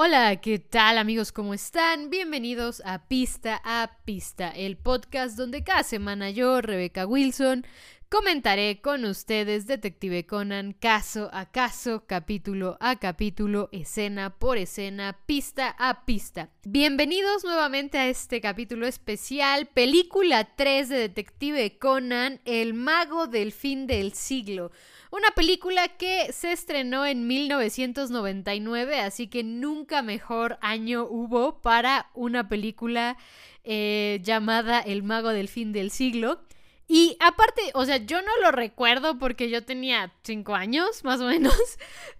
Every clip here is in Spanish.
Hola, ¿qué tal amigos? ¿Cómo están? Bienvenidos a Pista a Pista, el podcast donde cada semana yo, Rebeca Wilson, comentaré con ustedes Detective Conan caso a caso, capítulo a capítulo, escena por escena, pista a pista. Bienvenidos nuevamente a este capítulo especial, película 3 de Detective Conan, El mago del fin del siglo. Una película que se estrenó en 1999, así que nunca mejor año hubo para una película eh, llamada El mago del fin del siglo. Y aparte, o sea, yo no lo recuerdo porque yo tenía cinco años, más o menos,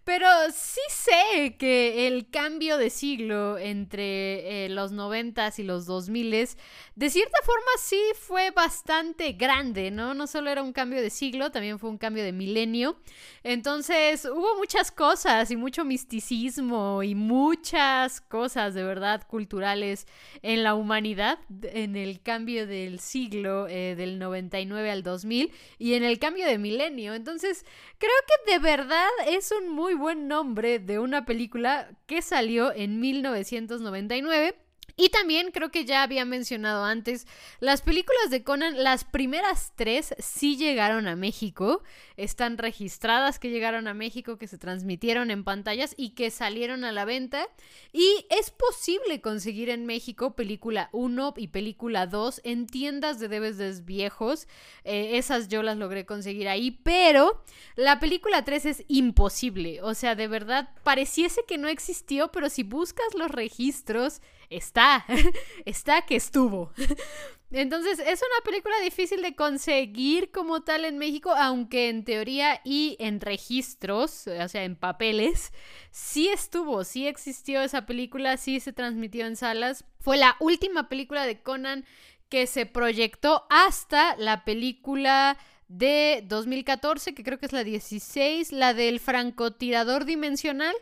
pero sí sé que el cambio de siglo entre eh, los noventas y los dos miles, de cierta forma sí fue bastante grande, ¿no? No solo era un cambio de siglo, también fue un cambio de milenio. Entonces hubo muchas cosas y mucho misticismo y muchas cosas de verdad culturales en la humanidad en el cambio del siglo eh, del 90 al 2000 y en el cambio de milenio. Entonces, creo que de verdad es un muy buen nombre de una película que salió en 1999 y también creo que ya había mencionado antes, las películas de Conan, las primeras tres sí llegaron a México, están registradas que llegaron a México, que se transmitieron en pantallas y que salieron a la venta. Y es posible conseguir en México película 1 y película 2 en tiendas de DVDs viejos. Eh, esas yo las logré conseguir ahí, pero la película 3 es imposible. O sea, de verdad, pareciese que no existió, pero si buscas los registros está, está que estuvo. Entonces es una película difícil de conseguir como tal en México, aunque en teoría y en registros, o sea, en papeles, sí estuvo, sí existió esa película, sí se transmitió en salas. Fue la última película de Conan que se proyectó hasta la película de 2014, que creo que es la 16, la del francotirador dimensional.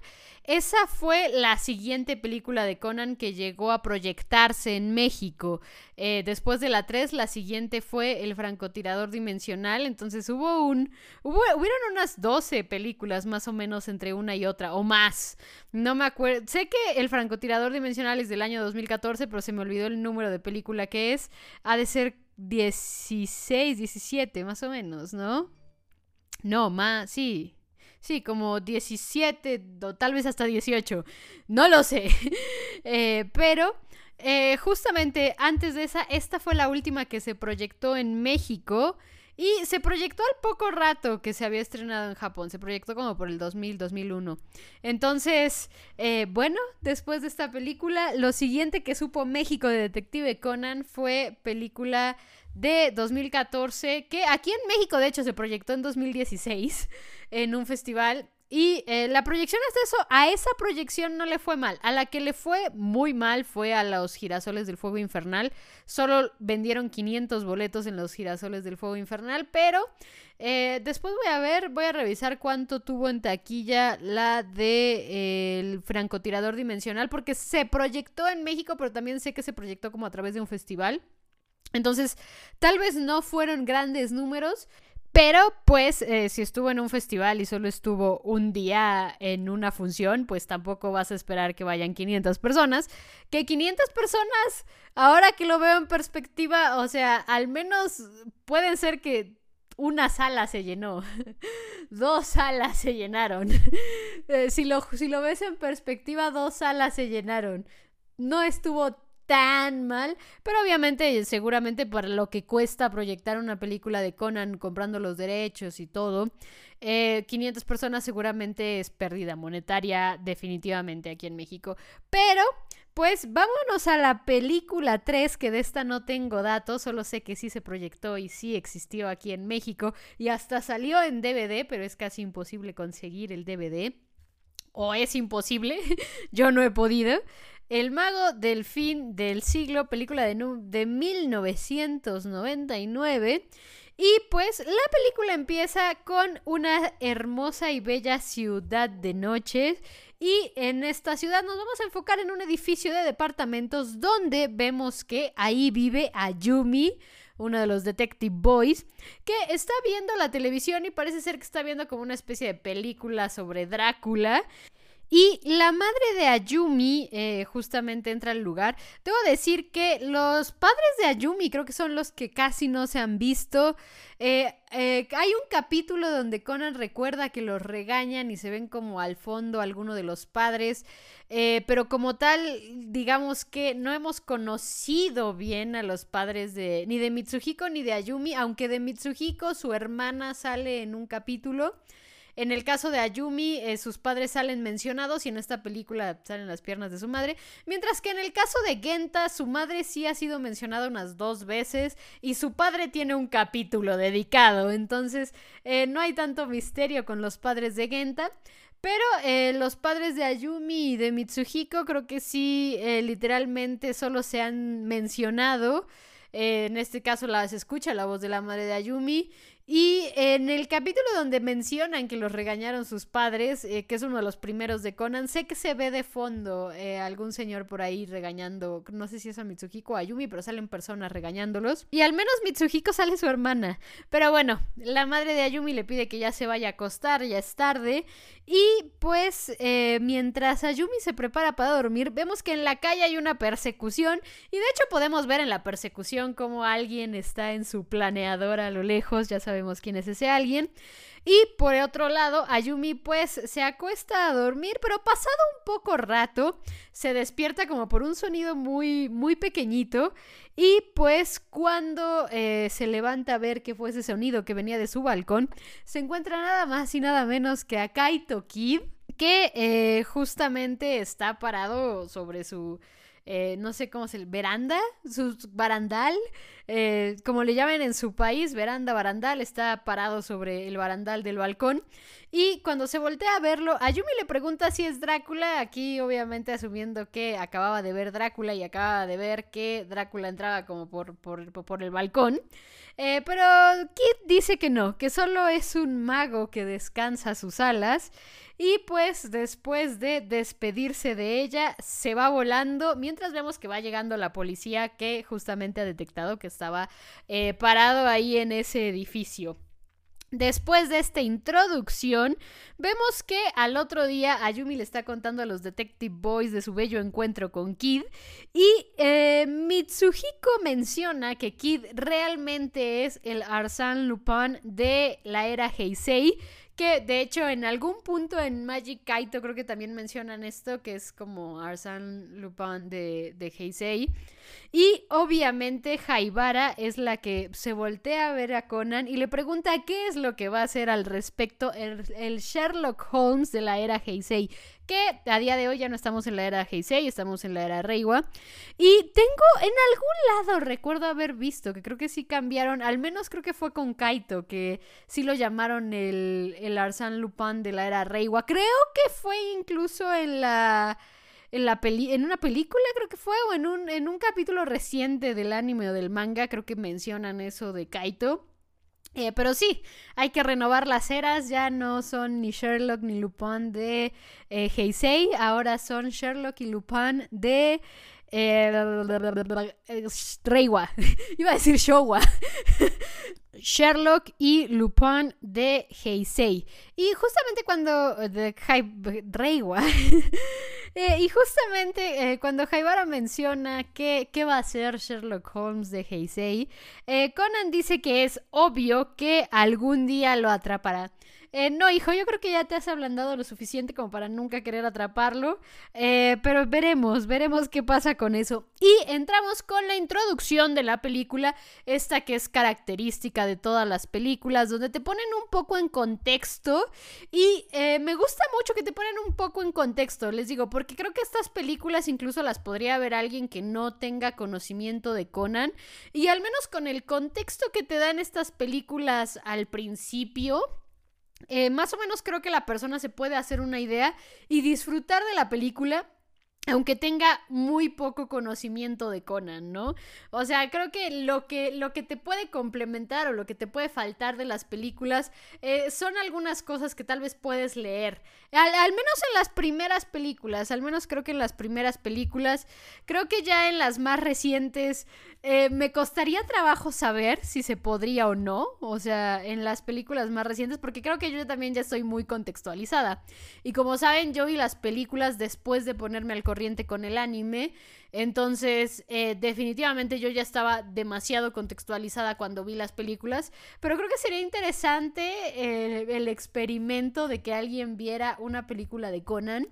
Esa fue la siguiente película de Conan que llegó a proyectarse en México. Eh, después de la 3, la siguiente fue El francotirador dimensional. Entonces hubo un. Hubo, hubieron unas 12 películas más o menos entre una y otra, o más. No me acuerdo. Sé que El francotirador dimensional es del año 2014, pero se me olvidó el número de película que es. Ha de ser 16, 17, más o menos, ¿no? No, más, sí. Sí, como 17 o tal vez hasta 18. No lo sé. Eh, pero eh, justamente antes de esa, esta fue la última que se proyectó en México. Y se proyectó al poco rato que se había estrenado en Japón. Se proyectó como por el 2000, 2001. Entonces, eh, bueno, después de esta película, lo siguiente que supo México de Detective Conan fue película de 2014, que aquí en México de hecho se proyectó en 2016 en un festival. Y eh, la proyección de eso, a esa proyección no le fue mal. A la que le fue muy mal fue a los girasoles del fuego infernal. Solo vendieron 500 boletos en los girasoles del fuego infernal, pero eh, después voy a ver, voy a revisar cuánto tuvo en taquilla la de eh, el francotirador dimensional, porque se proyectó en México, pero también sé que se proyectó como a través de un festival. Entonces, tal vez no fueron grandes números, pero pues eh, si estuvo en un festival y solo estuvo un día en una función, pues tampoco vas a esperar que vayan 500 personas. Que 500 personas, ahora que lo veo en perspectiva, o sea, al menos pueden ser que una sala se llenó, dos salas se llenaron. Eh, si, lo, si lo ves en perspectiva, dos salas se llenaron. No estuvo tan mal, pero obviamente seguramente para lo que cuesta proyectar una película de Conan comprando los derechos y todo, 500 eh, personas seguramente es pérdida monetaria definitivamente aquí en México, pero pues vámonos a la película 3, que de esta no tengo datos, solo sé que sí se proyectó y sí existió aquí en México y hasta salió en DVD, pero es casi imposible conseguir el DVD. O es imposible, yo no he podido. El mago del fin del siglo, película de, de 1999. Y pues la película empieza con una hermosa y bella ciudad de noche. Y en esta ciudad nos vamos a enfocar en un edificio de departamentos donde vemos que ahí vive Ayumi, uno de los Detective Boys, que está viendo la televisión y parece ser que está viendo como una especie de película sobre Drácula. Y la madre de Ayumi eh, justamente entra al lugar. Debo decir que los padres de Ayumi creo que son los que casi no se han visto. Eh, eh, hay un capítulo donde Conan recuerda que los regañan y se ven como al fondo alguno de los padres. pero como tal, digamos que no hemos conocido bien a los padres de ni de Mitsuhiko ni de Ayumi, aunque de Mitsuhiko su hermana sale en un capítulo. En el caso de Ayumi, eh, sus padres salen mencionados y en esta película salen las piernas de su madre. Mientras que en el caso de Genta, su madre sí ha sido mencionada unas dos veces y su padre tiene un capítulo dedicado. Entonces, eh, no hay tanto misterio con los padres de Genta. Pero eh, los padres de Ayumi y de Mitsuhiko creo que sí, literalmente solo se han mencionado. en este caso la, se escucha la voz de la madre de Ayumi y en el capítulo donde mencionan que los regañaron sus padres, eh, que es uno de los primeros de Conan, sé que se ve de fondo eh, algún señor por ahí regañando, no sé si es a Mitsuhiko o a Yumi, pero salen personas regañándolos. Y al menos Mitsuhiko sale su hermana. Pero bueno, la madre de Ayumi le pide que ya se vaya a acostar, ya es tarde. Y pues eh, mientras Ayumi se prepara para dormir, vemos que en la calle hay una persecución. Y de hecho podemos ver en la persecución como alguien está en su planeador a lo lejos, ya sabes sabemos quién es ese alguien. Y por otro lado, Ayumi pues se acuesta a dormir, pero pasado un poco rato, se despierta como por un sonido muy, muy pequeñito. Y pues cuando eh, se levanta a ver qué fue ese sonido que venía de su balcón, se encuentra nada más y nada menos que a Kaito Kid, que eh, justamente está parado sobre su eh, no sé cómo se veranda, su barandal, eh, como le llaman en su país, veranda, barandal, está parado sobre el barandal del balcón. Y cuando se voltea a verlo, Ayumi le pregunta si es Drácula, aquí obviamente asumiendo que acababa de ver Drácula y acababa de ver que Drácula entraba como por, por, por el balcón. Eh, pero Kid dice que no, que solo es un mago que descansa sus alas. Y pues después de despedirse de ella, se va volando mientras vemos que va llegando la policía que justamente ha detectado que estaba eh, parado ahí en ese edificio. Después de esta introducción, vemos que al otro día Ayumi le está contando a los Detective Boys de su bello encuentro con Kid y eh, Mitsuhiko menciona que Kid realmente es el Arsène Lupin de la era Heisei, que de hecho en algún punto en Magic Kaito creo que también mencionan esto, que es como Arsène Lupin de, de Heisei. Y obviamente Jaibara es la que se voltea a ver a Conan y le pregunta qué es lo que va a hacer al respecto el, Sherlock Holmes de la era Heisei. Que a día de hoy ya no estamos en la era Heisei, estamos en la era Reiwa. Y tengo en algún lado, recuerdo haber visto, que creo que sí cambiaron, al menos creo que fue con Kaito, que sí lo llamaron el, el Arsène Lupin de la era Reiwa. Creo que fue incluso en la en, la peli en una película, creo que fue, o en un, en un capítulo reciente del anime o del manga, creo que mencionan eso de Kaito. Eh, pero sí, hay que renovar las eras, ya no son ni Sherlock ni Lupin de eh, Heisei, ahora son Sherlock y Lupin de eh, Reiwa, iba a decir Showa. Sherlock y Lupin de Heisei. Y justamente cuando... de Reiwa. Eh, y justamente eh, cuando Jaibara menciona que, qué va a hacer Sherlock Holmes de Heisei, eh, Conan dice que es obvio que algún día lo atrapará. Eh, no, hijo, yo creo que ya te has ablandado lo suficiente como para nunca querer atraparlo. Eh, pero veremos, veremos qué pasa con eso. Y entramos con la introducción de la película, esta que es característica de todas las películas, donde te ponen un poco en contexto. Y eh, me gusta mucho que te ponen un poco en contexto, les digo, porque creo que estas películas incluso las podría ver alguien que no tenga conocimiento de Conan. Y al menos con el contexto que te dan estas películas al principio eh, más o menos creo que la persona se puede hacer una idea y disfrutar de la película aunque tenga muy poco conocimiento de Conan, ¿no? O sea, creo que lo que, lo que te puede complementar o lo que te puede faltar de las películas eh, son algunas cosas que tal vez puedes leer. Al, menos en las primeras películas, al menos creo que en las primeras películas, creo que ya en las más recientes eh, me costaría trabajo saber si se podría o no, o sea, en las películas más recientes, porque creo que yo también ya estoy muy contextualizada. Y como saben, yo vi las películas después de ponerme al corriente con el anime. Entonces, eh, definitivamente yo ya estaba demasiado contextualizada cuando vi las películas. Pero creo que sería interesante eh, el experimento de que alguien viera una película de Conan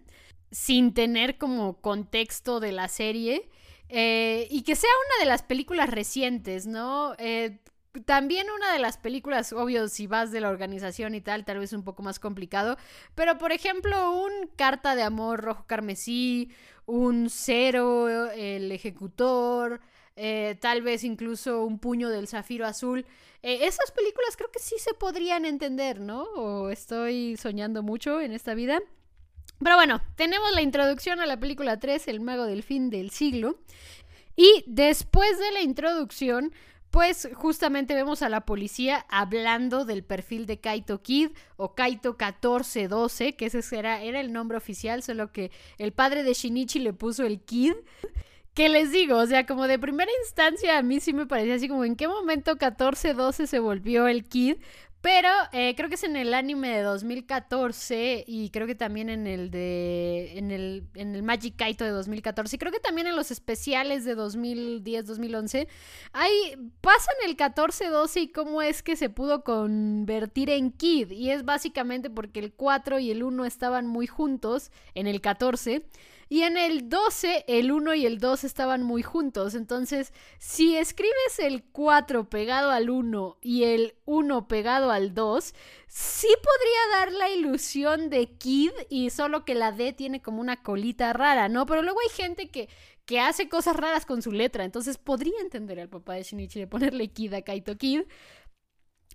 sin tener como contexto de la serie. Eh, y que sea una de las películas recientes, ¿no? También una de las películas, obvio, si vas de la organización y tal, tal vez un poco más complicado. Pero, por ejemplo, un Carta de Amor Rojo Carmesí, un Cero, El Ejecutor, eh, tal vez incluso un Puño del Zafiro Azul. Eh, esas películas creo que sí se podrían entender, ¿no? O estoy soñando mucho en esta vida. Pero bueno, tenemos la introducción a la película 3, El Mago del Fin del Siglo. Y después de la introducción pues justamente vemos a la policía hablando del perfil de Kaito Kid o Kaito 1412, que ese era, era el nombre oficial, solo que el padre de Shinichi le puso el Kid. ¿Qué les digo? O sea, como de primera instancia a mí sí me parecía así como en qué momento 1412 se volvió el Kid, pero eh, creo que es en el anime de 2014 y creo que también en el de. En el, en el Magic Kaito de 2014 y creo que también en los especiales de 2010-2011. Ahí pasan el 14-12 y cómo es que se pudo convertir en Kid. Y es básicamente porque el 4 y el 1 estaban muy juntos en el 14. Y en el 12, el 1 y el 2 estaban muy juntos. Entonces, si escribes el 4 pegado al 1 y el 1 pegado al 2, sí podría dar la ilusión de Kid y solo que la D tiene como una colita rara, ¿no? Pero luego hay gente que, que hace cosas raras con su letra. Entonces podría entender al papá de Shinichi de ponerle Kid a Kaito Kid.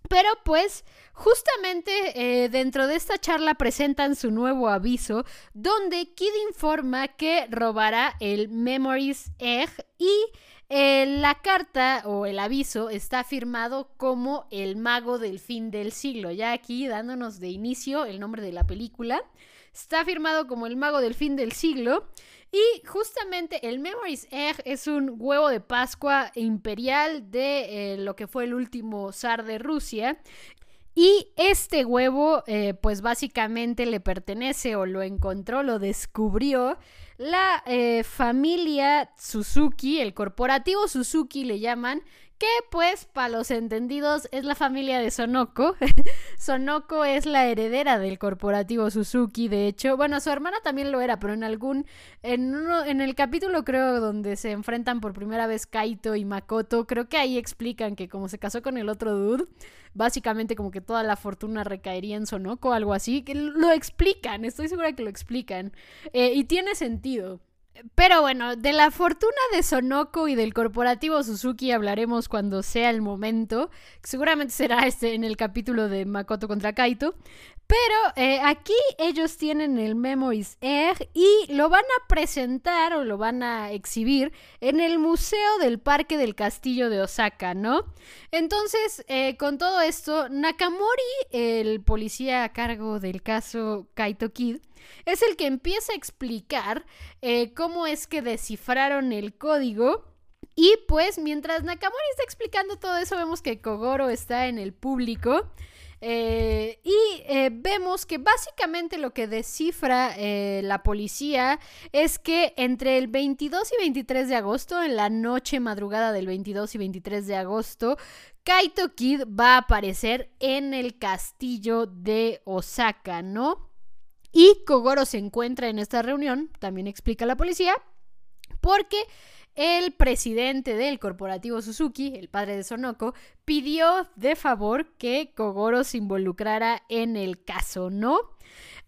Pero pues justamente eh, dentro de esta charla presentan su nuevo aviso donde Kid informa que robará el Memories Egg y eh, la carta o el aviso está firmado como el mago del fin del siglo. Ya aquí dándonos de inicio el nombre de la película. Está firmado como el mago del fin del siglo. Y justamente el Memories Egg es un huevo de Pascua imperial de eh, lo que fue el último zar de Rusia. Y este huevo, eh, pues básicamente le pertenece o lo encontró, lo descubrió la eh, familia Suzuki, el corporativo Suzuki le llaman, que pues para los entendidos es la familia de Sonoko. Sonoko es la heredera del corporativo Suzuki, de hecho, bueno, su hermana también lo era, pero en algún en uno, en el capítulo creo donde se enfrentan por primera vez Kaito y Makoto, creo que ahí explican que como se casó con el otro dude, básicamente como que toda la fortuna recaería en Sonoko, algo así, que lo explican, estoy segura que lo explican. Eh, y tiene sentido. Pero bueno, de la fortuna de Sonoko y del corporativo Suzuki hablaremos cuando sea el momento. Seguramente será este en el capítulo de Makoto contra Kaito. Pero eh, aquí ellos tienen el Memories Egg y lo van a presentar o lo van a exhibir en el Museo del Parque del Castillo de Osaka, ¿no? Entonces, eh, con todo esto, Nakamori, el policía a cargo del caso Kaito Kid, es el que empieza a explicar eh, cómo es que descifraron el código. Y pues mientras Nakamori está explicando todo eso, vemos que Kogoro está en el público. Eh, y eh, vemos que básicamente lo que descifra la policía es que entre el 22 y 23 de agosto, en la noche madrugada del 22 y 23 de agosto, Kaito Kid va a aparecer en el castillo de Osaka, ¿no? Y Kogoro se encuentra en esta reunión, también explica la policía, porque el presidente del corporativo Suzuki, el padre de Sonoko, pidió de favor que Kogoro se involucrara en el caso, ¿no?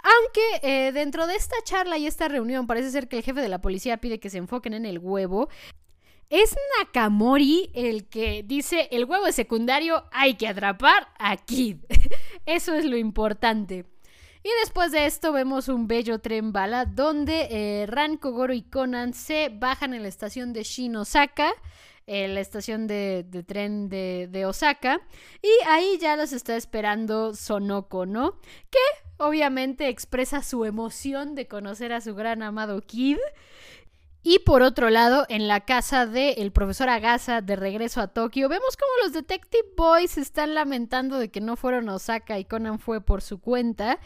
Aunque eh, dentro de esta charla y esta reunión parece ser que el jefe de la policía pide que se enfoquen en el huevo. Es Nakamori el que dice el huevo es secundario, hay que atrapar a Kid. Eso es lo importante. Y después de esto vemos un bello tren bala donde eh, Ran, Kogoro y Conan se bajan en la estación de Shinosaka. En la estación de, tren de, de, Osaka. Y ahí ya los está esperando Sonoko, ¿no? Que obviamente expresa su emoción de conocer a su gran amado Kid. Y por otro lado, en la casa del profesor Agasa de regreso a Tokio, vemos como los Detective Boys están lamentando de que no fueron a Osaka y Conan fue por su cuenta.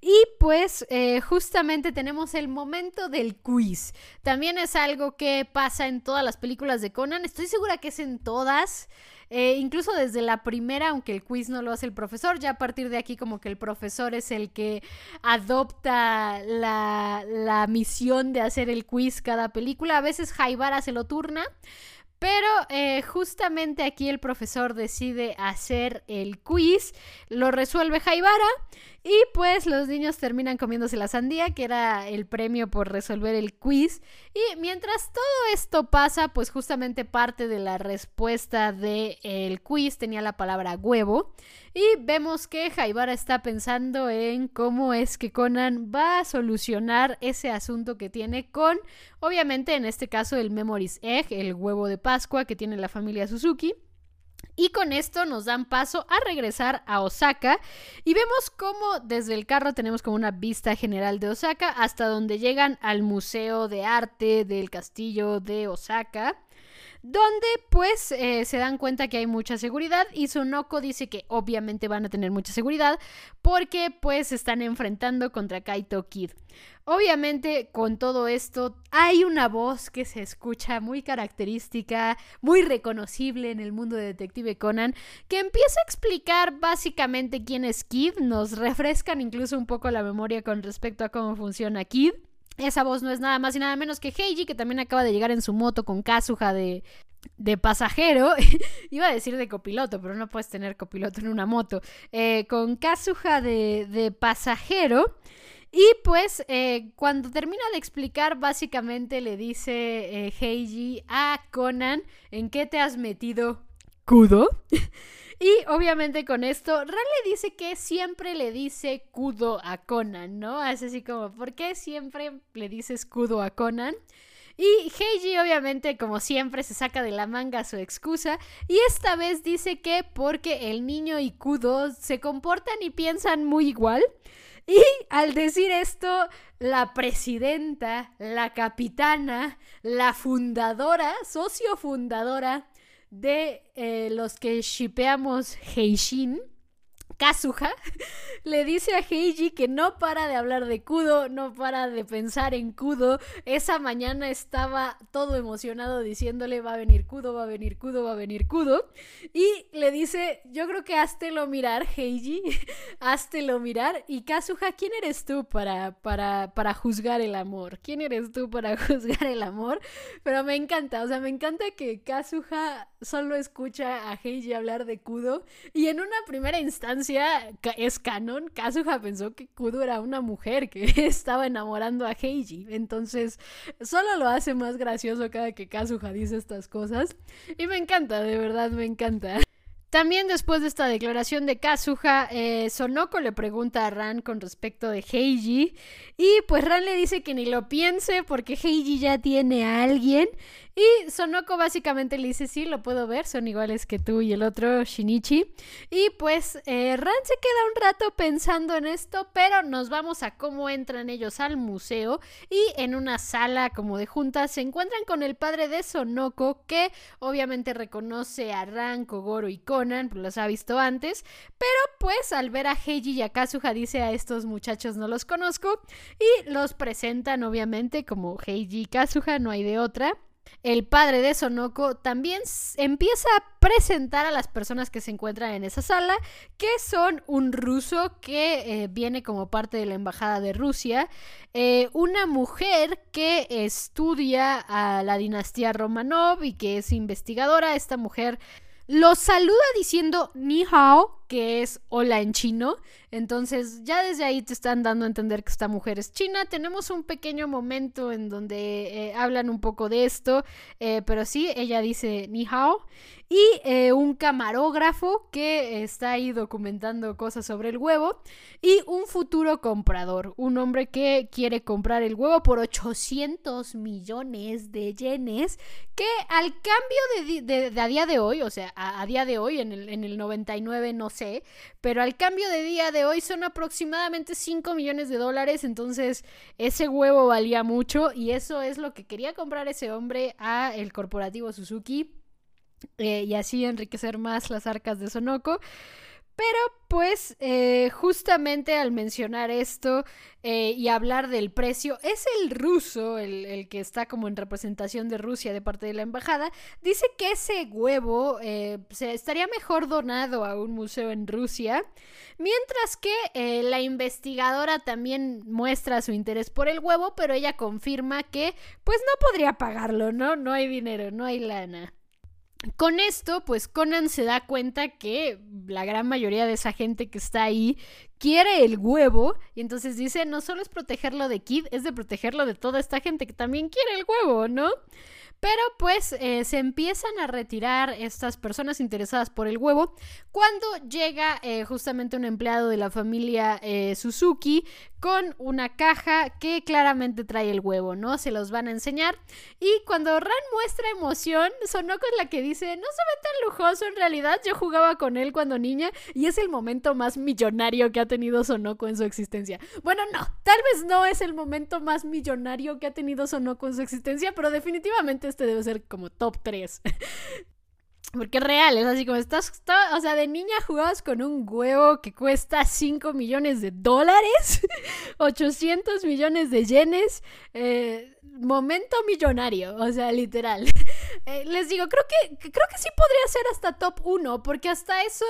Y pues eh, justamente tenemos el momento del quiz. También es algo que pasa en todas las películas de Conan. Estoy segura que es en todas. Eh, incluso desde la primera, aunque el quiz no lo hace el profesor, ya a partir de aquí como que el profesor es el que adopta la, la misión de hacer el quiz cada película. A veces Jaibara se lo turna. Pero eh, justamente aquí el profesor decide hacer el quiz, lo resuelve Jaibara y pues los niños terminan comiéndose la sandía, que era el premio por resolver el quiz. Y mientras todo esto pasa, pues justamente parte de la respuesta del quiz tenía la palabra huevo. Y vemos que Jaibara está pensando en cómo es que Conan va a solucionar ese asunto que tiene con, obviamente en este caso, el Memories Egg, el huevo de Pascua que tiene la familia Suzuki. Y con esto nos dan paso a regresar a Osaka y vemos cómo desde el carro tenemos como una vista general de Osaka hasta donde llegan al Museo de Arte del Castillo de Osaka donde pues eh, se dan cuenta que hay mucha seguridad y Sonoko dice que obviamente van a tener mucha seguridad porque pues se están enfrentando contra Kaito Kid. Obviamente con todo esto hay una voz que se escucha muy característica, muy reconocible en el mundo de Detective Conan, que empieza a explicar básicamente quién es Kid, nos refrescan incluso un poco la memoria con respecto a cómo funciona Kid. Esa voz no es nada más y nada menos que Heiji, que también acaba de llegar en su moto con Kazuha de, de pasajero. Iba a decir de copiloto, pero no puedes tener copiloto en una moto. Eh, con Kazuha de, de pasajero. Y pues eh, cuando termina de explicar, básicamente le dice eh, Heiji a Conan, ¿en qué te has metido, Kudo? Y obviamente con esto, Ran le dice que siempre le dice Kudo a Conan, ¿no? Es así como, ¿por qué siempre le dices Kudo a Conan? Y Heiji obviamente como siempre se saca de la manga su excusa y esta vez dice que porque el niño y Kudo se comportan y piensan muy igual. Y al decir esto, la presidenta, la capitana, la fundadora, socio fundadora de eh, los que shipeamos Heishin, Kazuha, le dice a Heiji que no para de hablar de Kudo, no para de pensar en Kudo. Esa mañana estaba todo emocionado diciéndole va a venir Kudo, va a venir Kudo, va a venir Kudo. Y le dice, yo creo que háztelo mirar, Heiji, háztelo mirar. Y Kazuha, ¿quién eres tú para, para, para juzgar el amor? ¿Quién eres tú para juzgar el amor? Pero me encanta, o sea, me encanta que Kazuha solo escucha a Heiji hablar de Kudo. Y en una primera instancia, es canon, Kazuha pensó que Kudo era una mujer que estaba enamorando a Heiji. Entonces, solo lo hace más gracioso cada que Kazuha dice estas cosas. Y me encanta, de verdad me encanta. También después de esta declaración de Kazuha, eh, Sonoko le pregunta a Ran con respecto de Heiji y pues Ran le dice que ni lo piense porque Heiji ya tiene a alguien y Sonoko básicamente le dice, sí, lo puedo ver, son iguales que tú y el otro Shinichi. Y pues eh, Ran se queda un rato pensando en esto, pero nos vamos a cómo entran ellos al museo y en una sala como de juntas se encuentran con el padre de Sonoko que obviamente reconoce a Ran, Kogoro y Conan, pues los ha visto antes, pero pues al ver a Heiji y a Kazuha dice a estos muchachos no los conozco y los presentan obviamente como Heiji y Kazuha, no hay de otra el padre de Sonoko también empieza a presentar a las personas que se encuentran en esa sala, que son un ruso que eh, viene como parte de la embajada de Rusia, eh, una mujer que estudia a la dinastía Romanov y que es investigadora. Esta mujer los saluda diciendo ni hao, que es hola en chino. Entonces ya desde ahí te están dando a entender que esta mujer es china. Tenemos un pequeño momento en donde eh, hablan un poco de esto, eh, pero sí, ella dice ni hao y eh, un camarógrafo que está ahí documentando cosas sobre el huevo y un futuro comprador, un hombre que quiere comprar el huevo por 800 millones de yenes que al cambio de, a día de hoy, o sea, a, día de hoy, en el, en el 99 no sé, pero al cambio de día de hoy son aproximadamente 5 millones de dólares, entonces ese huevo valía mucho y eso es lo que quería comprar ese hombre a el corporativo Suzuki eh, y así enriquecer más las arcas de Sonoko. Pero pues eh, justamente al mencionar esto eh, y hablar del precio, es el ruso, el, que está como en representación de Rusia de parte de la embajada, dice que ese huevo se estaría mejor donado a un museo en Rusia, mientras que la investigadora también muestra su interés por el huevo, pero ella confirma que pues no podría pagarlo, ¿no? No hay dinero, no hay lana. Con esto, pues Conan se da cuenta que la gran mayoría de esa gente que está ahí quiere el huevo y entonces dice, no solo es protegerlo de Kid, es de protegerlo de toda esta gente que también quiere el huevo, ¿no? Pero pues eh, se empiezan a retirar estas personas interesadas por el huevo cuando llega eh, justamente un empleado de la familia eh, Suzuki con una caja que claramente trae el huevo, ¿no? Se los van a enseñar. Y cuando Ran muestra emoción, Sonoko es la que dice, no se ve tan lujoso en realidad, yo jugaba con él cuando niña y es el momento más millonario que ha tenido Sonoko en su existencia. Bueno, no, tal vez no es el momento más millonario que ha tenido Sonoko en su existencia, pero definitivamente este debe ser como top 3. Porque es real, es así como estás, o sea, de niña jugabas con un huevo que cuesta 5 millones de dólares, 800 millones de yenes, eh, momento millonario, o sea, literal. Eh, les digo, creo que, creo que sí podría ser hasta top 1, porque hasta eso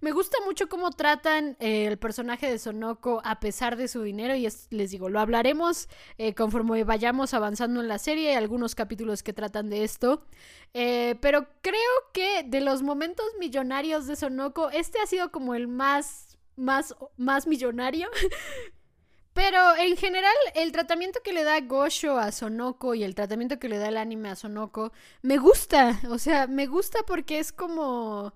me gusta mucho cómo tratan eh, el personaje de Sonoko a pesar de su dinero, y les digo, lo hablaremos conforme vayamos avanzando en la serie, algunos capítulos que tratan de esto, pero creo que de los momentos millonarios de Sonoko, este ha sido como el más, más, más millonario. Pero en general, el tratamiento que le da Gosho a Sonoko y el tratamiento que le da el anime a Sonoko me gusta. O sea, me gusta porque es como.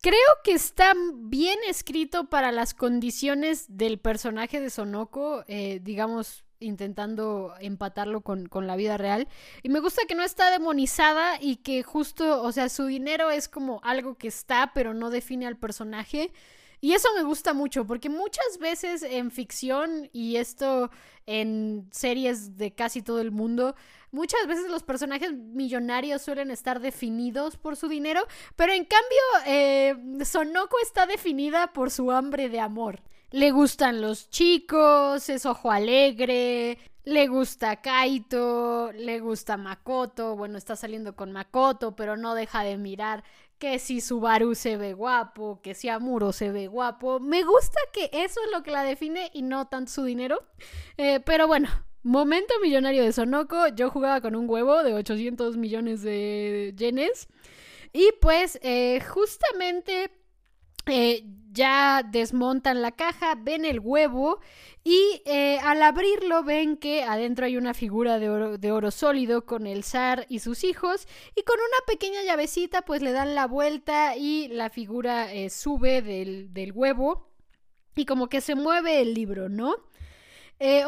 Creo que está bien escrito para las condiciones del personaje de Sonoko, eh, digamos, intentando empatarlo con, con, la vida real. Y me gusta que no está demonizada y que justo, o sea, su dinero es como algo que está, pero no define al personaje. Y eso me gusta mucho, porque muchas veces en ficción y esto en series de casi todo el mundo, muchas veces los personajes millonarios suelen estar definidos por su dinero, pero en cambio eh, Sonoko está definida por su hambre de amor. Le gustan los chicos, es ojo alegre, le gusta Kaito, le gusta Makoto, bueno, está saliendo con Makoto, pero no deja de mirar que si Subaru se ve guapo, que si Amuro se ve guapo. Me gusta que eso es lo que la define y no tanto su dinero. Eh, pero bueno, momento millonario de Sonoko. Yo jugaba con un huevo de 800 millones de yenes. Y pues eh, justamente eh, ya desmontan la caja, ven el huevo y eh, al abrirlo ven que adentro hay una figura de oro, de oro, sólido con el zar y sus hijos y con una pequeña llavecita pues le dan la vuelta y la figura eh, sube del, del, huevo y como que se mueve el libro, ¿no?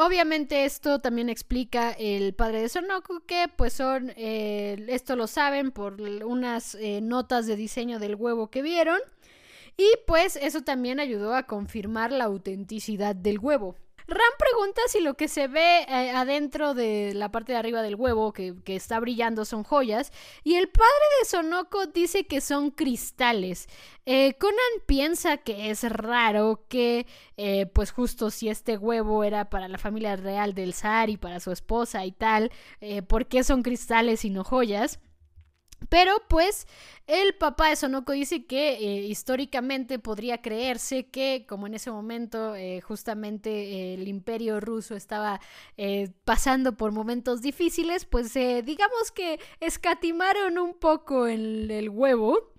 obviamente esto también explica el padre de Sonoko que pues son, esto lo saben por unas notas de diseño del huevo que vieron. Y pues eso también ayudó a confirmar la autenticidad del huevo. Ram pregunta si lo que se ve eh, adentro de la parte de arriba del huevo que, está brillando son joyas. Y el padre de Sonoko dice que son cristales. Eh, Conan piensa que es raro que, eh, pues justo si este huevo era para la familia real del zar y para su esposa y tal, ¿por qué son cristales y no joyas? Pero pues el papá de Sonoko dice que eh, históricamente podría creerse que como en ese momento eh, justamente eh, el imperio ruso estaba pasando por momentos difíciles, pues digamos que escatimaron un poco el huevo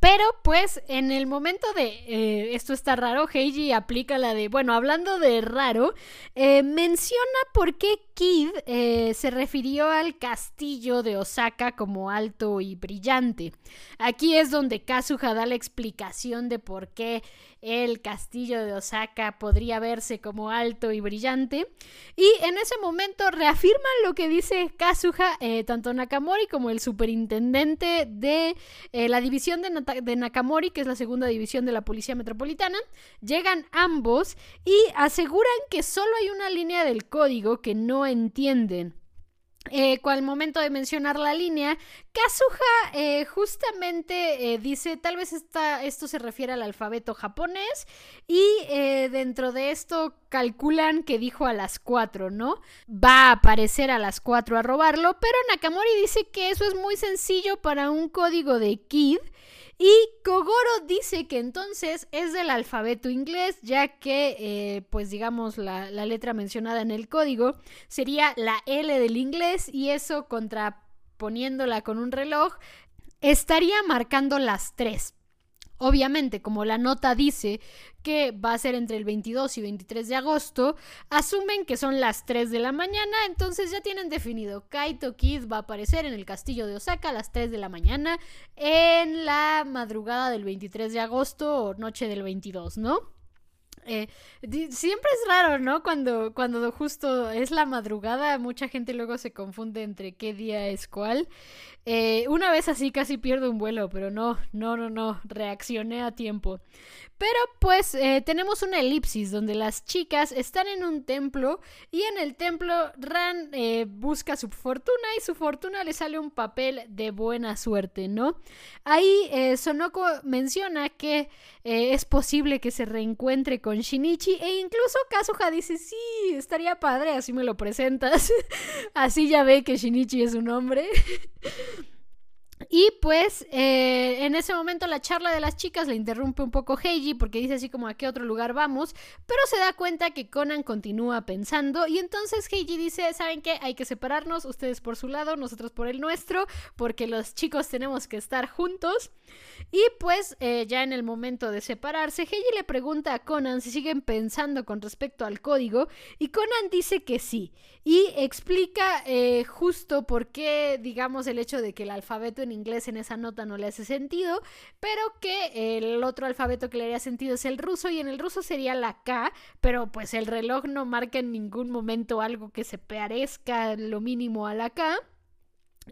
Pero pues en el momento de eh, esto está raro, Heiji aplica la de, bueno, hablando de raro, eh, menciona por qué Kid eh, se refirió al castillo de Osaka como alto y brillante. Aquí es donde Kazuha da la explicación de por qué el castillo de Osaka podría verse como alto y brillante. Y en ese momento reafirman lo que dice Kazuha, eh, tanto Nakamori como el superintendente de eh, la división de, de Nakamori, que es la segunda división de la Policía Metropolitana. Llegan ambos y aseguran que solo hay una línea del código que no entienden. Eh, al momento de mencionar la línea, Kazuha eh, justamente eh, dice, tal vez esto se refiere al alfabeto japonés y eh, dentro de esto calculan que dijo a las 4, ¿no? Va a aparecer a las 4 a robarlo, pero Nakamori dice que eso es muy sencillo para un código de KID y Kogoro dice que entonces es del alfabeto inglés, ya que, eh, pues digamos, la, letra mencionada en el código sería la L del inglés y eso contraponiéndola con un reloj estaría marcando las 3. Obviamente, como la nota dice que va a ser entre el 22 y 23 de agosto, asumen que son las 3 de la mañana, entonces ya tienen definido, Kaito Kid va a aparecer en el castillo de Osaka a las 3 de la mañana en la madrugada del 23 de agosto o noche del 22, ¿no? Eh, siempre es raro, ¿no? Cuando, cuando justo es la madrugada, mucha gente luego se confunde entre qué día es cuál. Eh, una vez así casi pierdo un vuelo, pero no, no, no, no, reaccioné a tiempo. Pero pues eh, tenemos una elipsis donde las chicas están en un templo y en el templo Ran eh, busca su fortuna y su fortuna le sale un papel de buena suerte, ¿no? Ahí eh, Sonoko menciona que es posible que se reencuentre con Shinichi e incluso Kazuha dice, sí, estaría padre, así me lo presentas. así ya ve que Shinichi es un hombre. Y pues eh, en ese momento la charla de las chicas le interrumpe un poco Heiji porque dice así como a qué otro lugar vamos, pero se da cuenta que Conan continúa pensando y entonces Heiji dice, ¿saben qué? Hay que separarnos, ustedes por su lado, nosotros por el nuestro, porque los chicos tenemos que estar juntos. Y pues eh, ya en el momento de separarse, Heiji le pregunta a Conan si siguen pensando con respecto al código y Conan dice que sí y explica eh, justo por qué digamos el hecho de que el alfabeto en inglés en esa nota no le hace sentido, pero que el otro alfabeto que le haría sentido es el ruso y en el ruso sería la K, pero pues el reloj no marca en ningún momento algo que se parezca lo mínimo a la K.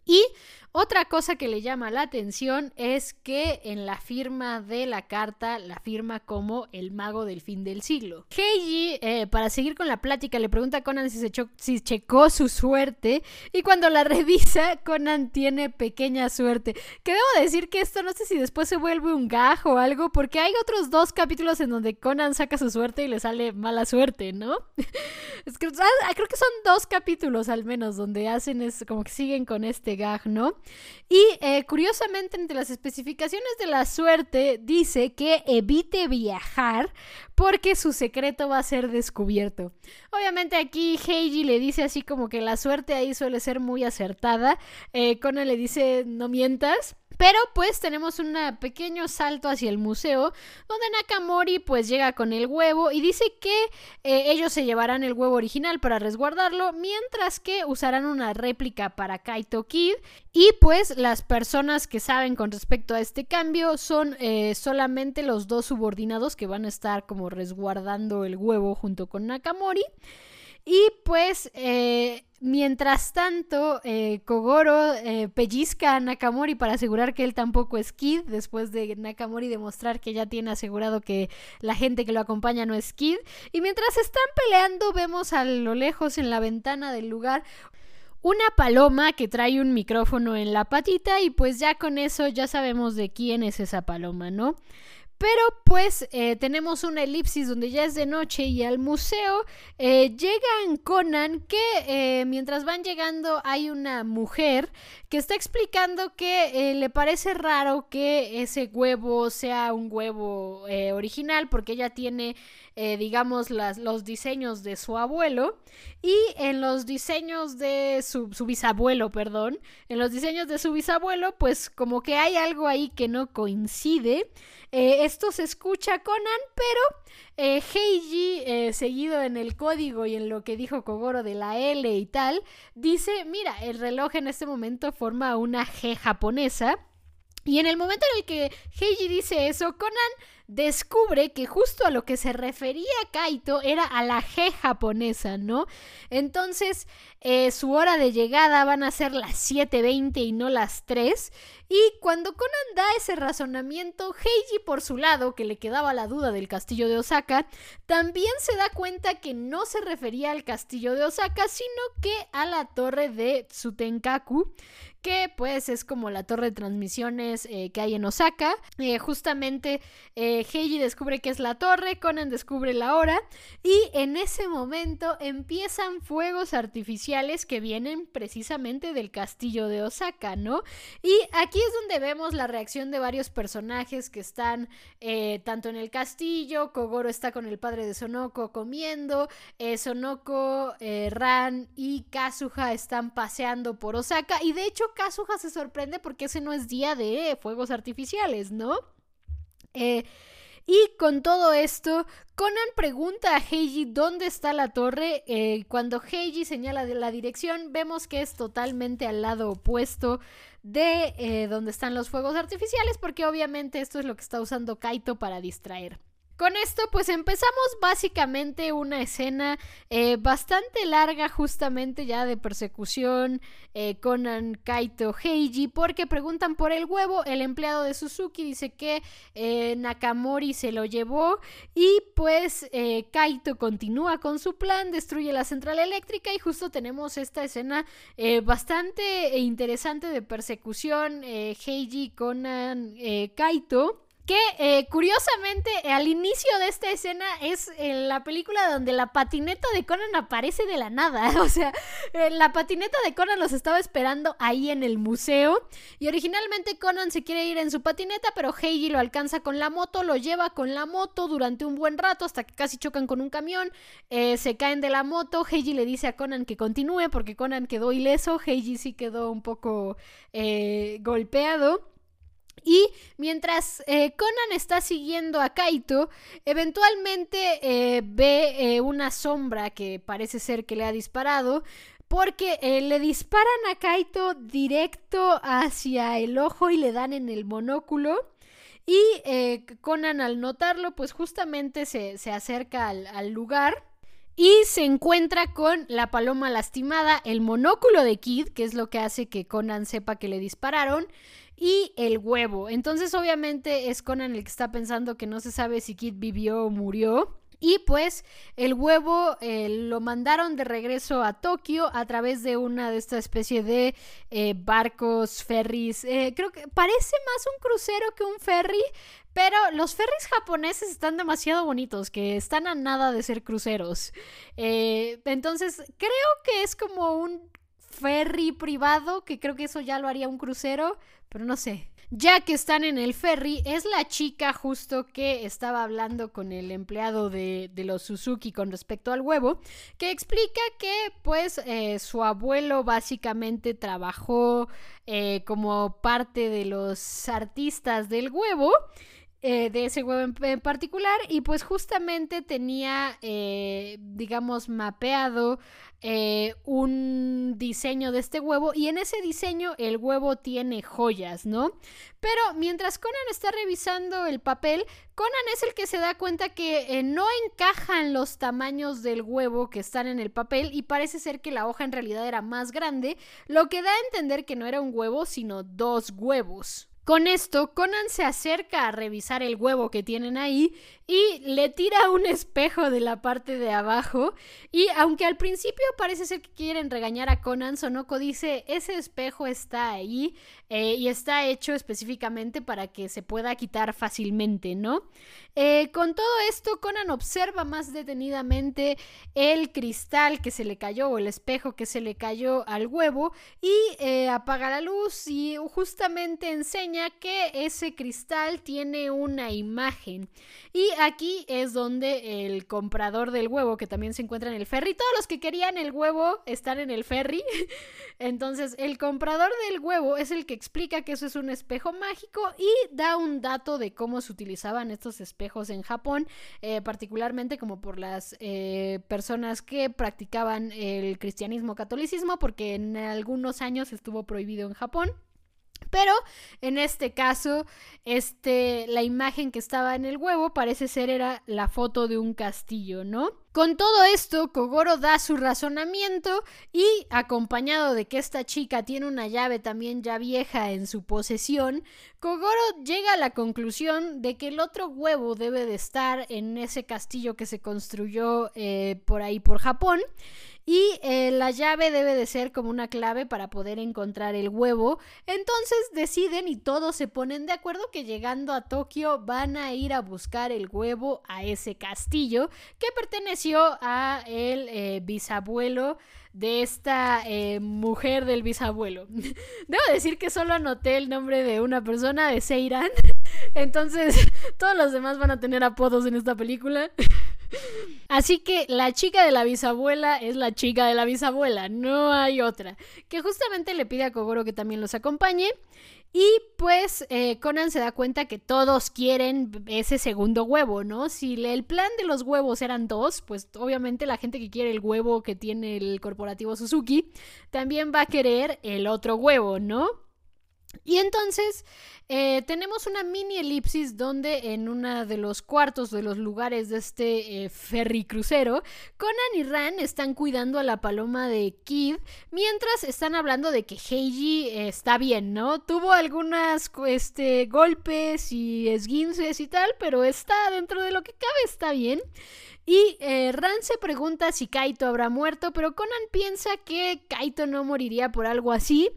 Y otra cosa que le llama la atención es que en la firma de la carta la firma como el mago del fin del siglo. Heiji, eh, para seguir con la plática, le pregunta a Conan si, se si checó su suerte y cuando la revisa, Conan tiene pequeña suerte. Que debo decir que esto no sé si después se vuelve un gajo o algo, porque hay otros dos capítulos en donde Conan saca su suerte y le sale mala suerte, ¿no? ah, creo que son dos capítulos al menos donde hacen es como que siguen con este gag, ¿no? Y eh, curiosamente, entre las especificaciones de la suerte, dice que evite viajar porque su secreto va a ser descubierto. Obviamente aquí Heiji le dice así como que la suerte ahí suele ser muy acertada. Eh, Conan le dice no mientas. Pero pues tenemos un pequeño salto hacia el museo donde Nakamori pues llega con el huevo y dice que eh, ellos se llevarán el huevo original para resguardarlo mientras que usarán una réplica para Kaito Kid y pues las personas que saben con respecto a este cambio son eh, solamente los dos subordinados que van a estar como resguardando el huevo junto con Nakamori. Y pues, eh, mientras tanto, eh, Kogoro eh, pellizca a Nakamori para asegurar que él tampoco es Kid, después de Nakamori demostrar que ya tiene asegurado que la gente que lo acompaña no es Kid. Y mientras están peleando, vemos a lo lejos en la ventana del lugar una paloma que trae un micrófono en la patita y pues ya con eso ya sabemos de quién es esa paloma, ¿no? Pero pues eh, tenemos una elipsis donde ya es de noche y al museo eh, llegan Conan que eh, mientras van llegando hay una mujer que está explicando que le parece raro que ese huevo sea un huevo original porque ella tiene eh, digamos, los diseños de su abuelo y en los diseños de su bisabuelo, perdón, en los diseños de su bisabuelo, pues como que hay algo ahí que no coincide. Eh, esto se escucha Conan, pero eh, Heiji, eh, seguido en el código y en lo que dijo Kogoro de la L y tal, dice, mira, el reloj en este momento forma una G japonesa. Y en el momento en el que Heiji dice eso, Conan descubre que justo a lo que se refería Kaito era a la G japonesa, ¿no? Entonces, eh, su hora de llegada van a ser las 7.20 y no las 3. Y cuando Conan da ese razonamiento, Heiji por su lado, que le quedaba la duda del castillo de Osaka, también se da cuenta que no se refería al castillo de Osaka, sino que a la torre de Tsutenkaku, que pues es como la torre de transmisiones eh, que hay en Osaka. Eh, justamente Heiji descubre que es la torre, Conan descubre la hora y en ese momento empiezan fuegos artificiales que vienen precisamente del castillo de Osaka, ¿no? Y aquí es donde vemos la reacción de varios personajes que están eh, tanto en el castillo, Kogoro está con el padre de Sonoko comiendo, eh, Sonoko, eh, Ran y Kazuha están paseando por Osaka y de hecho Kazuha se sorprende porque ese no es día de fuegos artificiales, ¿no? Eh, y con todo esto, Conan pregunta a Heiji dónde está la torre. Eh, cuando Heiji señala la dirección, vemos que es totalmente al lado opuesto de eh, donde están los fuegos artificiales, porque obviamente esto es lo que está usando Kaito para distraer. Con esto pues empezamos básicamente una escena eh, bastante larga justamente ya de persecución eh, Kaito, Heiji porque preguntan por el huevo, el empleado de Suzuki dice que eh, Nakamori se lo llevó y pues Kaito continúa con su plan, destruye la central eléctrica y justo tenemos esta escena bastante interesante de persecución Heiji, Conan, Kaito que eh, curiosamente al inicio de esta escena es en la película donde la patineta de Conan aparece de la nada. O sea, eh, la patineta de Conan los estaba esperando ahí en el museo. Y originalmente Conan se quiere ir en su patineta, pero Heiji lo alcanza con la moto, lo lleva con la moto durante un buen rato hasta que casi chocan con un camión. Eh, se caen de la moto. Heiji le dice a Conan que continúe porque Conan quedó ileso. Heiji sí quedó un poco golpeado. Y mientras eh, Conan está siguiendo a Kaito, eventualmente eh, ve eh, una sombra que parece ser que le ha disparado, porque le disparan a Kaito directo hacia el ojo y le dan en el monóculo. Y Conan al notarlo, pues justamente se, acerca al, al lugar. Y se encuentra con la paloma lastimada, el monóculo de Kid, que es lo que hace que Conan sepa que le dispararon y el huevo. Entonces obviamente es Conan el que está pensando que no se sabe si Kid vivió o murió. Y pues el huevo eh, lo mandaron de regreso a Tokio a través de una de esta especie de eh, barcos, ferries. Eh, creo que parece más un crucero que un ferry, pero los ferries japoneses están demasiado bonitos, que están a nada de ser cruceros. entonces creo que es como un ferry privado, que creo que eso ya lo haría un crucero, pero no sé. Ya que están en el ferry, es la chica justo que estaba hablando con el empleado de, los Suzuki con respecto al huevo, que explica que pues eh, su abuelo básicamente trabajó eh, como parte de los artistas del huevo. Eh, de ese huevo en, particular y pues justamente tenía digamos mapeado eh, un diseño de este huevo y en ese diseño el huevo tiene joyas, ¿no? Pero mientras Conan está revisando el papel, Conan es el que se da cuenta que eh, no encajan los tamaños del huevo que están en el papel y parece ser que la hoja en realidad era más grande, lo que da a entender que no era un huevo, sino dos huevos. Con esto, Conan se acerca a revisar el huevo que tienen ahí y le tira un espejo de la parte de abajo. Y aunque al principio parece ser que quieren regañar a Conan, Sonoko dice, ese espejo está ahí eh, y está hecho específicamente para que se pueda quitar fácilmente, ¿no? Eh, con todo esto, Conan observa más detenidamente el cristal que se le cayó o el espejo que se le cayó al huevo y eh, apaga la luz y justamente enseña que ese cristal tiene una imagen. Y aquí es donde el comprador del huevo, que también se encuentra en el ferry, todos los que querían el huevo están en el ferry. Entonces, el comprador del huevo es el que explica que eso es un espejo mágico y da un dato de cómo se utilizaban estos espejos en Japón, eh, particularmente como por las eh, personas que practicaban el cristianismo catolicismo, porque en algunos años estuvo prohibido en Japón. Pero en este caso, este, la imagen que estaba en el huevo parece ser era la foto de un castillo, ¿no? Con todo esto, Kogoro da su razonamiento y, acompañado de que esta chica tiene una llave también ya vieja en su posesión, Kogoro llega a la conclusión de que el otro huevo debe de estar en ese castillo que se construyó eh, por ahí por Japón y eh, la llave debe de ser como una clave para poder encontrar el huevo. Entonces deciden y todos se ponen de acuerdo que llegando a Tokio van a ir a buscar el huevo a ese castillo que a el eh, bisabuelo de esta eh, mujer del bisabuelo. Debo decir que solo anoté el nombre de una persona, de Seiran. Entonces, todos los demás van a tener apodos en esta película. Así que la chica de la bisabuela es la chica de la bisabuela, no hay otra. Que justamente le pide a Kogoro que también los acompañe. Y pues eh, Conan se da cuenta que todos quieren ese segundo huevo, ¿no? Si el plan de los huevos eran dos, pues obviamente la gente que quiere el huevo que tiene el corporativo Suzuki también va a querer el otro huevo, ¿no? Y entonces eh, tenemos una mini elipsis donde en uno de los cuartos de los lugares de este eh, ferry crucero, Conan y Ran están cuidando a la paloma de Kid mientras están hablando de que Heiji está bien, ¿no? Tuvo algunos este, golpes y esguinces y tal, pero está dentro de lo que cabe, está bien. Y eh, Ran se pregunta si Kaito habrá muerto, pero Conan piensa que Kaito no moriría por algo así.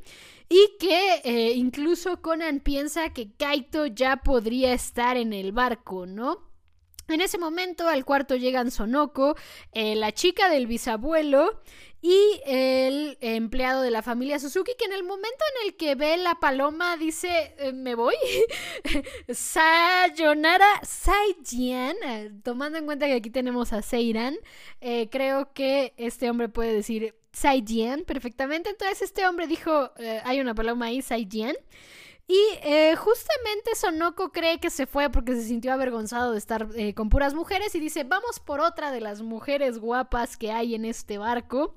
Y que eh, incluso Conan piensa que Kaito ya podría estar en el barco, ¿no? En ese momento al cuarto llegan Sonoko, eh, la chica del bisabuelo y el empleado de la familia Suzuki, que en el momento en el que ve la paloma dice, eh, me voy. Sayonara Saijian, tomando en cuenta que aquí tenemos a Seiran, creo que este hombre puede decir, Saijian perfectamente. Entonces este hombre dijo, eh, hay una paloma ahí, Saijian. Y eh, justamente Sonoko cree que se fue porque se sintió avergonzado de estar eh, con puras mujeres y dice, vamos por otra de las mujeres guapas que hay en este barco.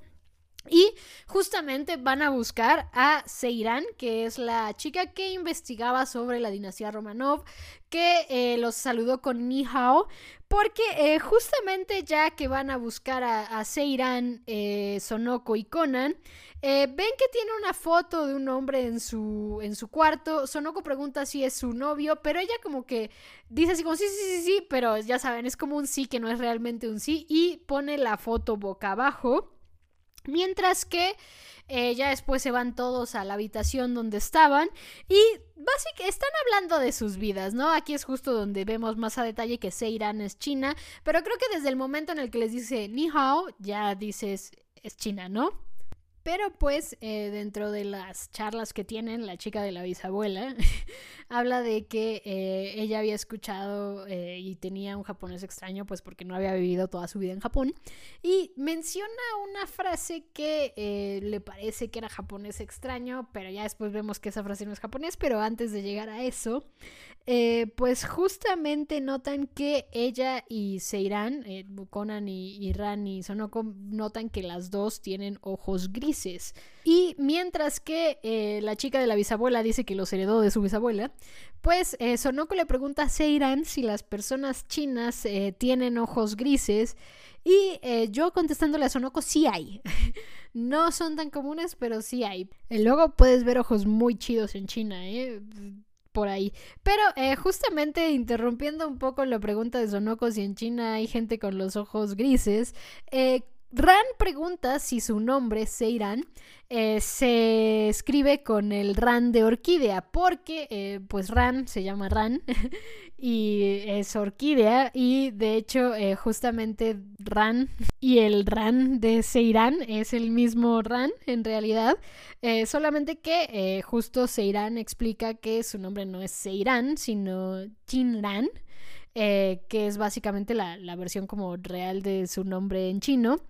Y justamente van a buscar a Seiran, que es la chica que investigaba sobre la dinastía Romanov, que eh, los saludó con Ni Hao, porque eh, justamente ya que van a buscar a, Seiran, eh, Sonoko y Conan, ven que tiene una foto de un hombre en su, en su cuarto. Sonoko pregunta si es su novio, pero ella como que dice así como sí, sí, sí, sí, pero ya saben, es como un sí que no es realmente un sí y pone la foto boca abajo. Mientras que eh, ya después se van todos a la habitación donde estaban y básicamente están hablando de sus vidas, ¿no? Aquí es justo donde vemos más a detalle que Seiran es china, pero creo que desde el momento en el que les dice Ni Hao, ya dices es china, ¿no? Pero pues eh, dentro de las charlas que tienen, la chica de la bisabuela habla de que eh, ella había escuchado eh, y tenía un japonés extraño, pues porque no había vivido toda su vida en Japón. Y menciona una frase que le parece que era japonés extraño, pero ya después vemos que esa frase no es japonés. Pero antes de llegar a eso, pues justamente notan que ella y Seiran, Conan y, y Ran y Sonoko, notan que las dos tienen ojos grises y mientras que eh, la chica de la bisabuela dice que los heredó de su bisabuela, pues eh, Sonoko le pregunta a Seiran si las personas chinas eh, tienen ojos grises. Y yo contestándole a Sonoko, sí hay. no son tan comunes, pero sí hay. Luego puedes ver ojos muy chidos en China, por ahí. Pero justamente interrumpiendo un poco la pregunta de Sonoko si en China hay gente con los ojos grises, Ran pregunta si su nombre, Seiran, eh, se escribe con el Ran de orquídea, porque eh, pues Ran se llama Ran y es orquídea y de hecho eh, justamente Ran y el Ran de Seiran es el mismo Ran en realidad, solamente que justo Seiran explica que su nombre no es Seiran, sino Jinran. Eh, que es básicamente la, versión como real de su nombre en chino.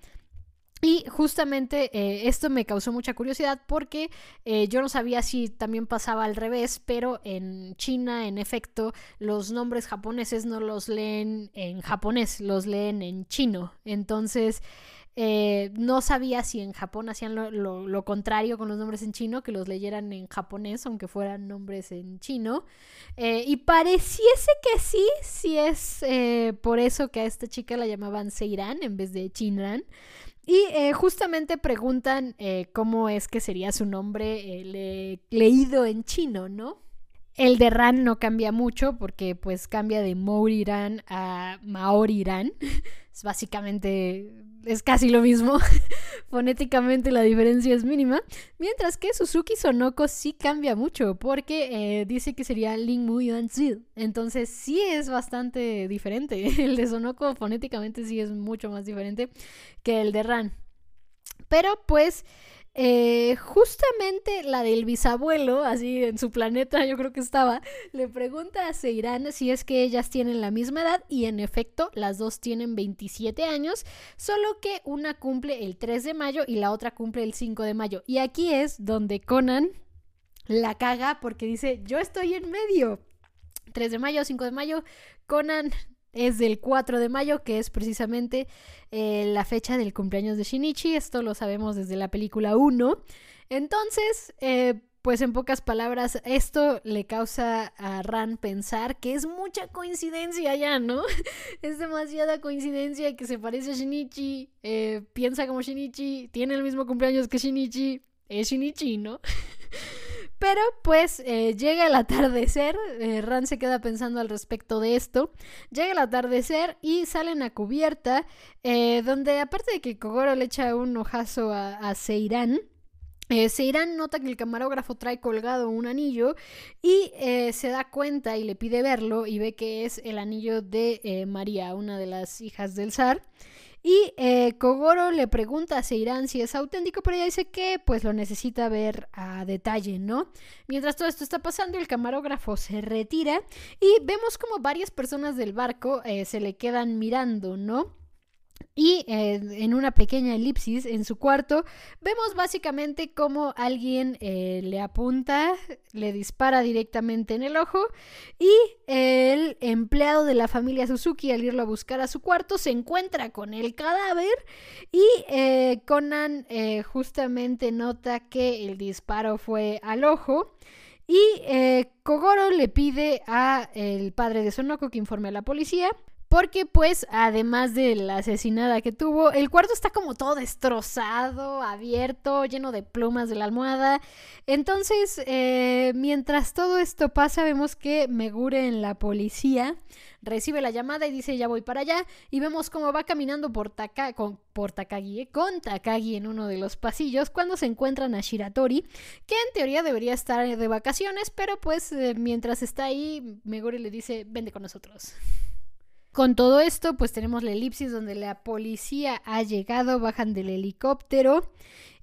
Y justamente eh, esto me causó mucha curiosidad porque eh, yo no sabía si también pasaba al revés, pero en China, en efecto, los nombres japoneses no los leen en japonés, los leen en chino. Entonces, eh, no sabía si en Japón hacían lo, contrario con los nombres en chino, que los leyeran en japonés, aunque fueran nombres en chino. Eh, y pareciese que sí, sí es eh, por eso que a esta chica la llamaban Seiran en vez de Chinran. Y justamente preguntan cómo es que sería su nombre leído en chino, ¿no? El de Ran no cambia mucho porque pues cambia de Mouriran a Maoriran. es básicamente es casi lo mismo. Fonéticamente la diferencia es mínima. Mientras que Suzuki Sonoko sí cambia mucho porque eh, dice que sería Ling Mu Zil. Entonces sí es bastante diferente. El de Sonoko fonéticamente sí es mucho más diferente que el de Ran. Pero pues eh, justamente la del bisabuelo, así en su planeta yo creo que estaba, le pregunta a Seiran si es que ellas tienen la misma edad y en efecto las dos tienen 27 años, solo que una cumple el 3 de mayo y la otra cumple el 5 de mayo. Y aquí es donde Conan la caga porque dice, yo estoy en medio. 3 de mayo, 5 de mayo, Conan es del 4 de mayo, que es precisamente eh, la fecha del cumpleaños de Shinichi. Esto lo sabemos desde la película 1. Entonces, eh, pues en pocas palabras, esto le causa a Ran pensar que es mucha coincidencia ya, ¿no? es demasiada coincidencia que se parece a Shinichi, eh, piensa como Shinichi, tiene el mismo cumpleaños que Shinichi, es Shinichi, ¿no? Pero pues eh, llega el atardecer, eh, Ran se queda pensando al respecto de esto, llega el atardecer y salen a cubierta, eh, donde aparte de que Kogoro le echa un ojazo a, a Seiran, nota que el camarógrafo trae colgado un anillo y se da cuenta y le pide verlo y ve que es el anillo de María, una de las hijas del zar. Y eh, Kogoro le pregunta a Seiran si es auténtico, pero ella dice que pues lo necesita ver a detalle, ¿no? Mientras todo esto está pasando, el camarógrafo se retira y vemos como varias personas del barco eh, se le quedan mirando, ¿no? Y eh, en una pequeña elipsis en su cuarto vemos básicamente cómo alguien eh, le apunta, le dispara directamente en el ojo y el empleado de la familia Suzuki al irlo a buscar a su cuarto se encuentra con el cadáver y eh, Conan justamente nota que el disparo fue al ojo. Y Kogoro le pide a el padre de Sonoko que informe a la policía. Porque pues además de la asesinada que tuvo, el cuarto está como todo destrozado, abierto, lleno de plumas de la almohada. Entonces, eh, mientras todo esto pasa, vemos que Megure en la policía recibe la llamada y dice ya voy para allá. Y vemos cómo va caminando por, con, Takagi, con Takagi en uno de los pasillos cuando se encuentran a Shiratori, que en teoría debería estar de vacaciones, pero pues eh, mientras está ahí, Megure le dice vende con nosotros. Con todo esto, pues tenemos la elipsis donde la policía ha llegado, bajan del helicóptero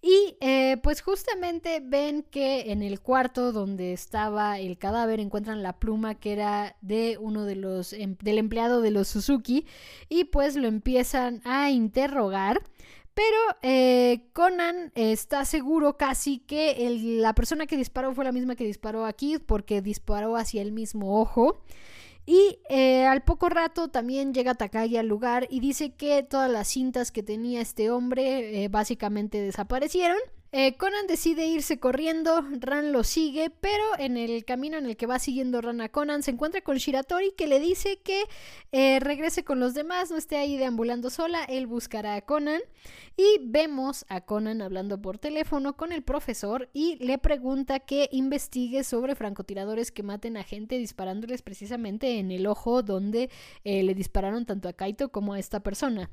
y eh, pues justamente ven que en el cuarto donde estaba el cadáver encuentran la pluma que era de uno de los em, del empleado de los Suzuki y pues lo empiezan a interrogar. Pero eh, Conan está seguro casi que la persona que disparó fue la misma que disparó aquí porque disparó hacia el mismo ojo. Y eh, al poco rato también llega Takagi al lugar y dice que todas las cintas que tenía este hombre eh, básicamente desaparecieron eh, Conan decide irse corriendo, Ran lo sigue, pero en el camino en el que va siguiendo Ran a Conan se encuentra con Shiratori que le dice que eh, regrese con los demás, no esté ahí deambulando sola, él buscará a Conan y vemos a Conan hablando por teléfono con el profesor y le pregunta que investigue sobre francotiradores que maten a gente disparándoles precisamente en el ojo donde eh, le dispararon tanto a Kaito como a esta persona.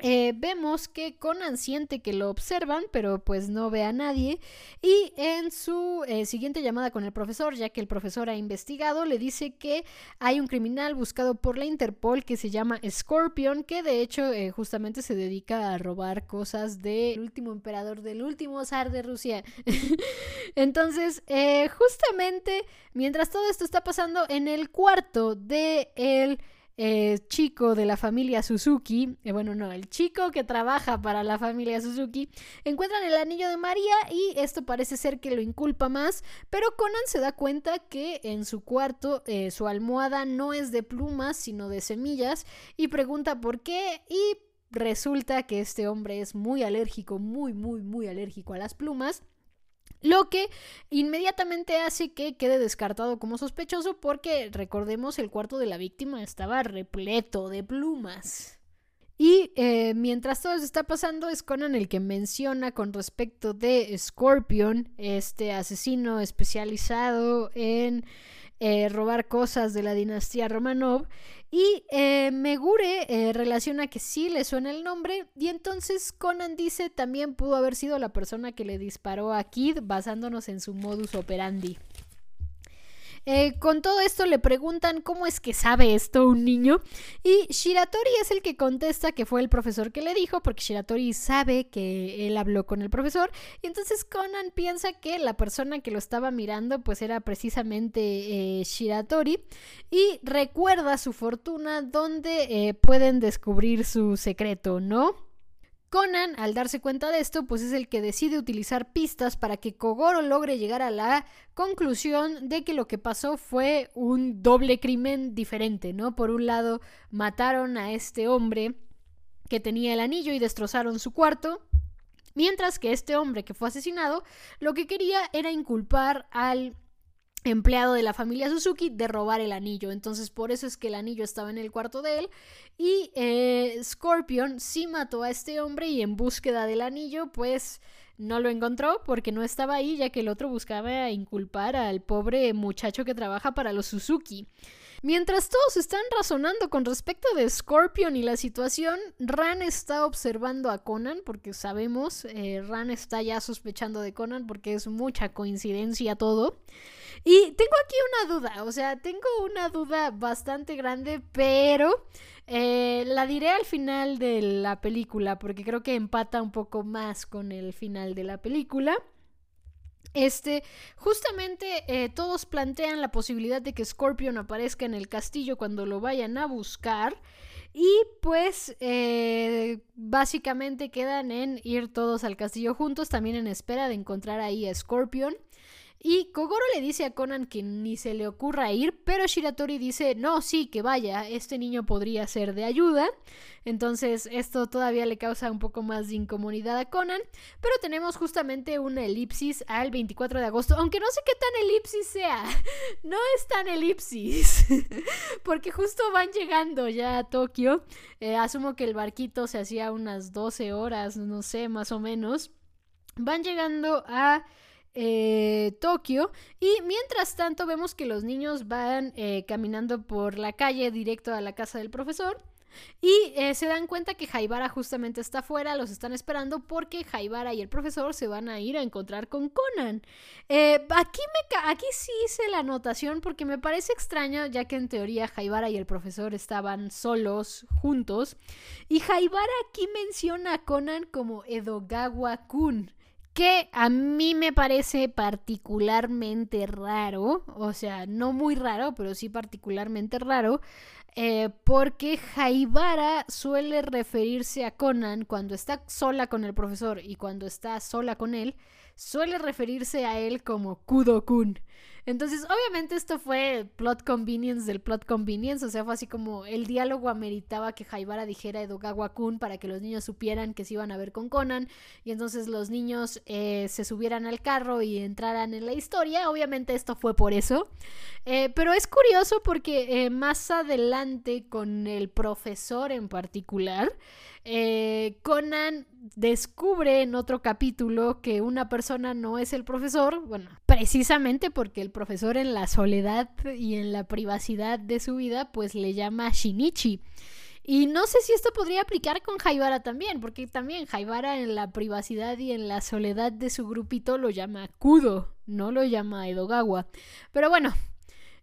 Eh, vemos que Conan siente que lo observan, pero pues no ve a nadie. Y en su eh, siguiente llamada con el profesor, ya que el profesor ha investigado, le dice que hay un criminal buscado por la Interpol que se llama Scorpion, que de hecho eh, justamente se dedica a robar cosas del último emperador, del último zar de Rusia. Entonces, justamente mientras todo esto está pasando en el cuarto de el eh, chico de la familia Suzuki, eh, bueno, no, el chico que trabaja para la familia Suzuki, encuentran el anillo de María y esto parece ser que lo inculpa más, pero Conan se da cuenta que en su cuarto eh, su almohada no es de plumas, sino de semillas, y pregunta por qué y resulta que este hombre es muy alérgico, muy, muy, muy alérgico a las plumas. Lo que inmediatamente hace que quede descartado como sospechoso porque, recordemos, el cuarto de la víctima estaba repleto de plumas. Y eh, mientras todo eso está pasando, es Conan el que menciona con respecto de Scorpion, este asesino especializado en eh, robar cosas de la dinastía Romanov, y eh, Megure eh, relaciona que sí le suena el nombre y entonces Conan dice también pudo haber sido la persona que le disparó a Kid basándonos en su modus operandi. Eh, con todo esto le preguntan cómo es que sabe esto un niño y Shiratori es el que contesta que fue el profesor que le dijo porque Shiratori sabe que él habló con el profesor y entonces Conan piensa que la persona que lo estaba mirando pues era precisamente eh, Shiratori y recuerda su fortuna donde eh, pueden descubrir su secreto, ¿no? Conan, al darse cuenta de esto, pues es el que decide utilizar pistas para que Kogoro logre llegar a la conclusión de que lo que pasó fue un doble crimen diferente, ¿no? Por un lado, mataron a este hombre que tenía el anillo y destrozaron su cuarto, mientras que este hombre que fue asesinado lo que quería era inculpar al empleado de la familia Suzuki de robar el anillo. Entonces por eso es que el anillo estaba en el cuarto de él. Y eh, Scorpion sí mató a este hombre y en búsqueda del anillo pues no lo encontró porque no estaba ahí ya que el otro buscaba inculpar al pobre muchacho que trabaja para los Suzuki. Mientras todos están razonando con respecto de Scorpion y la situación, Ran está observando a Conan, porque sabemos, eh, Ran está ya sospechando de Conan porque es mucha coincidencia todo. Y tengo aquí una duda, o sea, tengo una duda bastante grande, pero eh, la diré al final de la película, porque creo que empata un poco más con el final de la película. Este, justamente eh, todos plantean la posibilidad de que Scorpion aparezca en el castillo cuando lo vayan a buscar. Y pues eh, básicamente quedan en ir todos al castillo juntos, también en espera de encontrar ahí a Scorpion. Y Kogoro le dice a Conan que ni se le ocurra ir, pero Shiratori dice, no, sí, que vaya, este niño podría ser de ayuda. Entonces esto todavía le causa un poco más de incomodidad a Conan, pero tenemos justamente una elipsis al 24 de agosto, aunque no sé qué tan elipsis sea, no es tan elipsis, porque justo van llegando ya a Tokio, eh, asumo que el barquito se hacía unas 12 horas, no sé, más o menos, van llegando a... Eh, Tokio. Y mientras tanto vemos que los niños van eh, caminando por la calle directo a la casa del profesor. Y eh, se dan cuenta que Jaibara justamente está afuera, los están esperando porque Jaibara y el profesor se van a ir a encontrar con Conan. aquí, me aquí sí hice la anotación porque me parece extraño, ya que en teoría Jaibara y el profesor estaban solos, juntos. Y Jaibara aquí menciona a Conan como Edogawa-kun que a mí me parece particularmente raro, o sea, no muy raro, pero sí particularmente raro, eh, porque Jaibara suele referirse a Conan cuando está sola con el profesor y cuando está sola con él, suele referirse a él como Kudo-kun. Entonces, obviamente esto fue plot convenience del plot convenience, o sea, fue así como el diálogo ameritaba que Jaibara dijera Edogawa-kun para que los niños supieran que se iban a ver con Conan y entonces los niños eh, se subieran al carro y entraran en la historia. Obviamente esto fue por eso. Eh, pero es curioso porque eh, más adelante con el profesor en particular, Conan descubre en otro capítulo que una persona no es el profesor, bueno, precisamente porque el profesor en la soledad y en la privacidad de su vida, pues le llama Shinichi. Y no sé si esto podría aplicar con Jaibara también, porque también Jaibara en la privacidad y en la soledad de su grupito lo llama Kudo, no lo llama Edogawa. Pero bueno,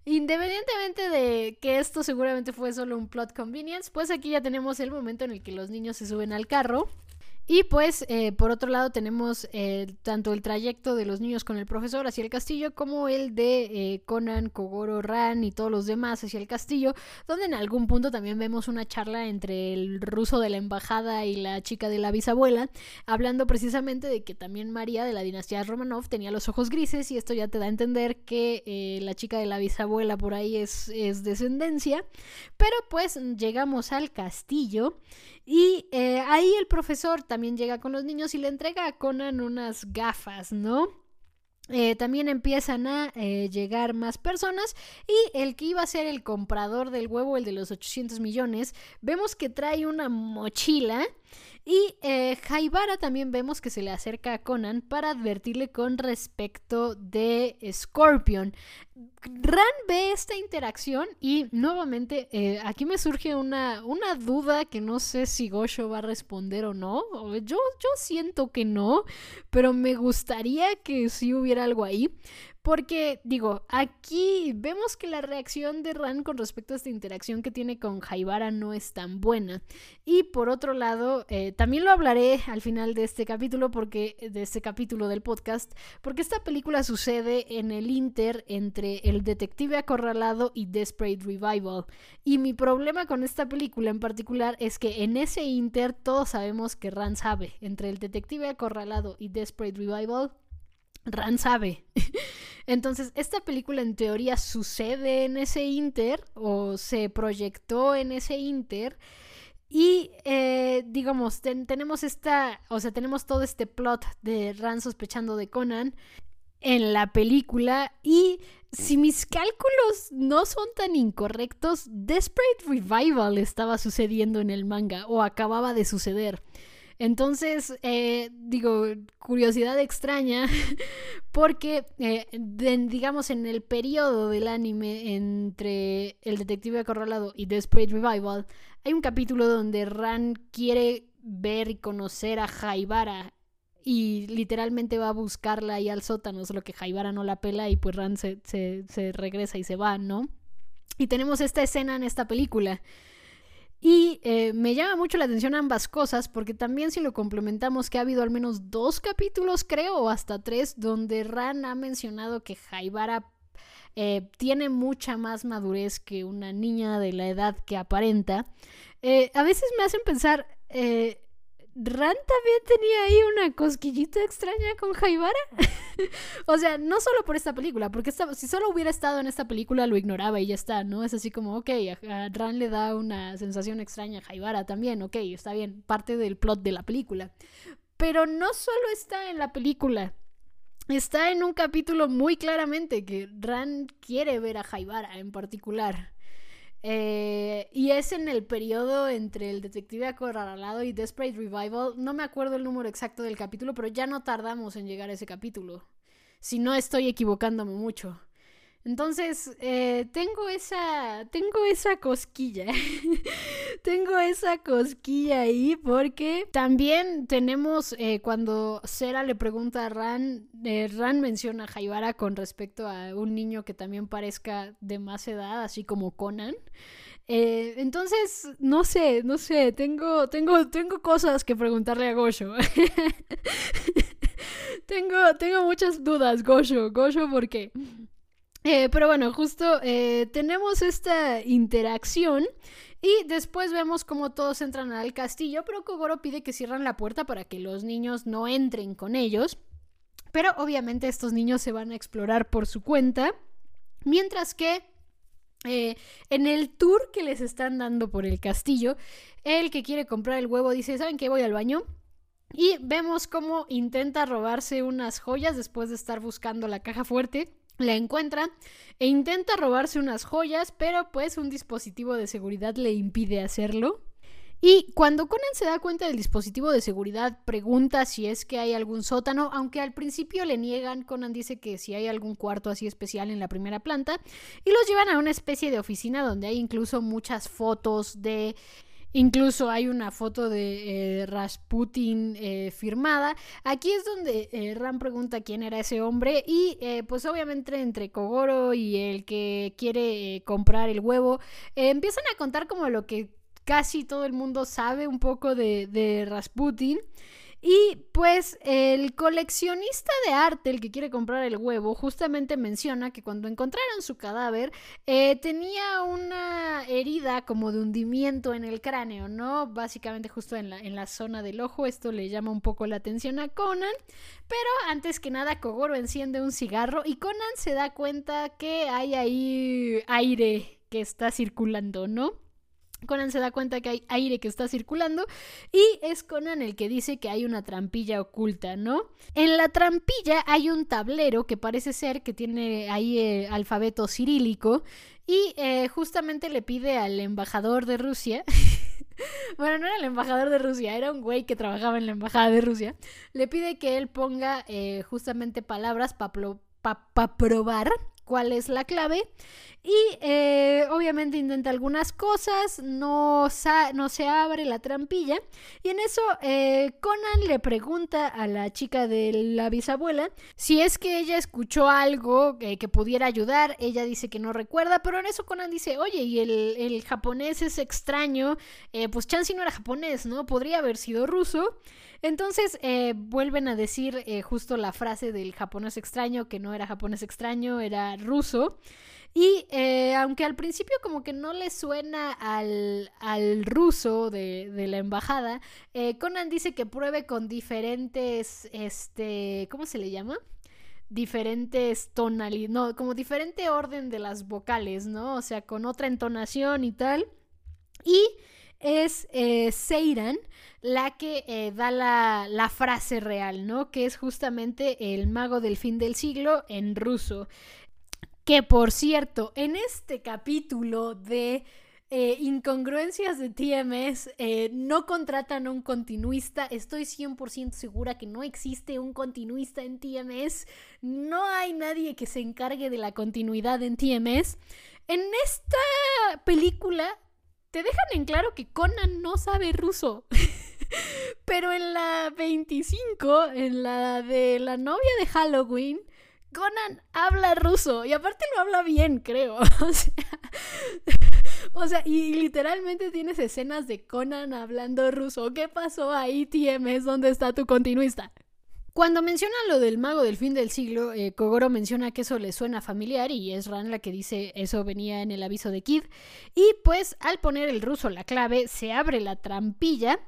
Independientemente de que esto seguramente fue solo un plot convenience, pues aquí ya tenemos el momento en el que los niños se suben al carro y pues, eh, por otro lado, tenemos eh, tanto el trayecto de los niños con el profesor hacia el castillo, como el de eh, Conan, Kogoro, Ran y todos los demás hacia el castillo, donde en algún punto también vemos una charla entre el ruso de la embajada y la chica de la bisabuela, hablando precisamente de que también María de la dinastía Romanov tenía los ojos grises, y esto ya te da a entender que la chica de la bisabuela por ahí es, es descendencia. Pero pues llegamos al castillo. Y eh, ahí el profesor también llega con los niños y le entrega a Conan unas gafas, ¿no? Eh, también empiezan a eh, llegar más personas y el que iba a ser el comprador del huevo, el de los 800 millones, vemos que trae una mochila y eh, Jaibara también vemos que se le acerca a Conan para advertirle con respecto de Scorpion. Ran ve esta interacción y nuevamente eh, aquí me surge una, una, duda que no sé si Gosho va a responder o no. Yo, yo siento que no, pero me gustaría que sí hubiera algo ahí. Porque, digo, aquí vemos que la reacción de Ran con respecto a esta interacción que tiene con Jaibara no es tan buena. Y por otro lado, eh, también lo hablaré al final de este capítulo, porque, de este capítulo del podcast, porque esta película sucede en el inter entre el detective acorralado y Desperate Revival. Y mi problema con esta película en particular es que en ese inter todos sabemos que Ran sabe. Entre el detective acorralado y Desperate Revival, Ran sabe. Entonces, esta película en teoría sucede en ese inter o se proyectó en ese inter. Y eh, digamos, tenemos esta, o sea, tenemos todo este plot de Ran sospechando de Conan en la película y si mis cálculos no son tan incorrectos, Desperate Revival estaba sucediendo en el manga o acababa de suceder. Entonces, eh, digo, curiosidad extraña, porque, eh, digamos, en el periodo del anime entre El Detective Acorralado y Desperate Revival, hay un capítulo donde Ran quiere ver y conocer a Jaibara y literalmente va a buscarla ahí al sótano, solo que Jaibara no la pela y pues Ran se, se regresa y se va, ¿no? Y tenemos esta escena en esta película. Y eh, me llama mucho la atención ambas cosas, porque también si lo complementamos que ha habido al menos dos capítulos, creo, o hasta tres, donde Ran ha mencionado que Jaibara eh, tiene mucha más madurez que una niña de la edad que aparenta. Eh, a veces me hacen pensar, Ran también tenía ahí una cosquillita extraña con Jaibara. o sea, no solo por esta película, porque si solo hubiera estado en esta película lo ignoraba y ya está, ¿no? Es así como, ok, a, Ran le da una sensación extraña a Jaibara también, ok, está bien, parte del plot de la película. Pero no solo está en la película, está en un capítulo muy claramente que Ran quiere ver a Jaibara en particular. Eh, y es en el periodo entre el detective acorralado y Desperate Revival. No me acuerdo el número exacto del capítulo, pero ya no tardamos en llegar a ese capítulo. Si no estoy equivocándome mucho. Entonces, eh, tengo esa. Tengo esa cosquilla. tengo esa cosquilla ahí. Porque también tenemos. Eh, cuando Sera le pregunta a Ran. Eh, Ran menciona a Jaibara con respecto a un niño que también parezca de más edad, así como Conan. entonces, no sé, no sé. Tengo. Tengo. Tengo cosas que preguntarle a Gosho. tengo. Tengo muchas dudas, Gosho. Gosho, ¿por qué? Eh, pero bueno, justo eh, tenemos esta interacción y después vemos cómo todos entran al castillo, pero Kogoro pide que cierran la puerta para que los niños no entren con ellos. Pero obviamente estos niños se van a explorar por su cuenta, mientras que eh, en el tour que les están dando por el castillo, el que quiere comprar el huevo dice, ¿saben qué? Voy al baño. Y vemos cómo intenta robarse unas joyas después de estar buscando la caja fuerte la encuentra e intenta robarse unas joyas, pero pues un dispositivo de seguridad le impide hacerlo. Y cuando Conan se da cuenta del dispositivo de seguridad, pregunta si es que hay algún sótano, aunque al principio le niegan, Conan dice que si hay algún cuarto así especial en la primera planta, y los llevan a una especie de oficina donde hay incluso muchas fotos de Incluso hay una foto de eh, Rasputin eh, firmada. Aquí es donde eh, Ram pregunta quién era ese hombre y pues obviamente entre Kogoro y el que quiere comprar el huevo empiezan a contar como lo que casi todo el mundo sabe un poco de, de Rasputin. Y pues el coleccionista de arte, el que quiere comprar el huevo, justamente menciona que cuando encontraron su cadáver eh, tenía una herida como de hundimiento en el cráneo, ¿no? Básicamente justo en la, en la zona del ojo. Esto le llama un poco la atención a Conan. Pero antes que nada, Kogoro enciende un cigarro y Conan se da cuenta que hay ahí aire que está circulando, ¿no? Conan se da cuenta que hay aire que está circulando y es Conan el que dice que hay una trampilla oculta, ¿no? En la trampilla hay un tablero que parece ser que tiene ahí el alfabeto cirílico y eh, justamente le pide al embajador de Rusia bueno, no era el embajador de Rusia, era un güey que trabajaba en la embajada de Rusia. Le pide que él ponga eh, justamente palabras para probar cuál es la clave. Y eh, obviamente intenta algunas cosas, no, no, se abre la trampilla. Y en eso eh, Conan le pregunta a la chica de la bisabuela si es que ella escuchó algo eh, que pudiera ayudar. Ella dice que no recuerda, pero en eso Conan dice, oye, y el, el japonés es extraño. pues Chansey no era japonés, ¿no? Podría haber sido ruso. Entonces vuelven a decir justo la frase del japonés extraño, que no era japonés extraño, era ruso. Y eh, aunque al principio como que no le suena al, al ruso de, de, la embajada, Conan dice que pruebe con diferentes, este, ¿cómo se le llama? diferentes tonalidades, no, como diferente orden de las vocales, ¿no? O sea, con otra entonación y tal. Y es Seiran la que eh, da la, la, frase real, ¿no? Que es justamente el mago del fin del siglo en ruso. Que por cierto, en este capítulo de eh, incongruencias de TMS, eh, no contratan a un continuista. Estoy 100% segura que no existe un continuista en TMS. No hay nadie que se encargue de la continuidad en TMS. En esta película te dejan en claro que Conan no sabe ruso. Pero en la 25, en la de la novia de Halloween, Conan habla ruso y aparte lo habla bien, creo. O sea, y literalmente tienes escenas de Conan hablando ruso. ¿Qué pasó ahí, TMS? ¿Dónde está tu continuista? Cuando menciona lo del mago del fin del siglo, eh, Kogoro menciona que eso le suena familiar y es Ran la que dice eso venía en el aviso de Kid. Y pues al poner el ruso la clave, se abre la trampilla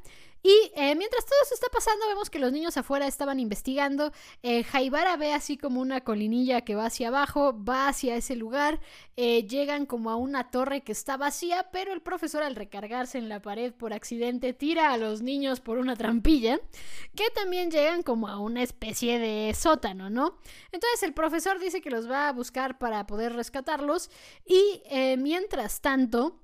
y eh, mientras todo eso está pasando, vemos que los niños afuera estaban investigando. Eh, Jaibara ve así como una colinilla que va hacia abajo, va hacia ese lugar. Eh, llegan como a una torre que está vacía, pero el profesor al recargarse en la pared por accidente tira a los niños por una trampilla, que también llegan como a una especie de sótano, ¿no? Entonces el profesor dice que los va a buscar para poder rescatarlos y mientras tanto...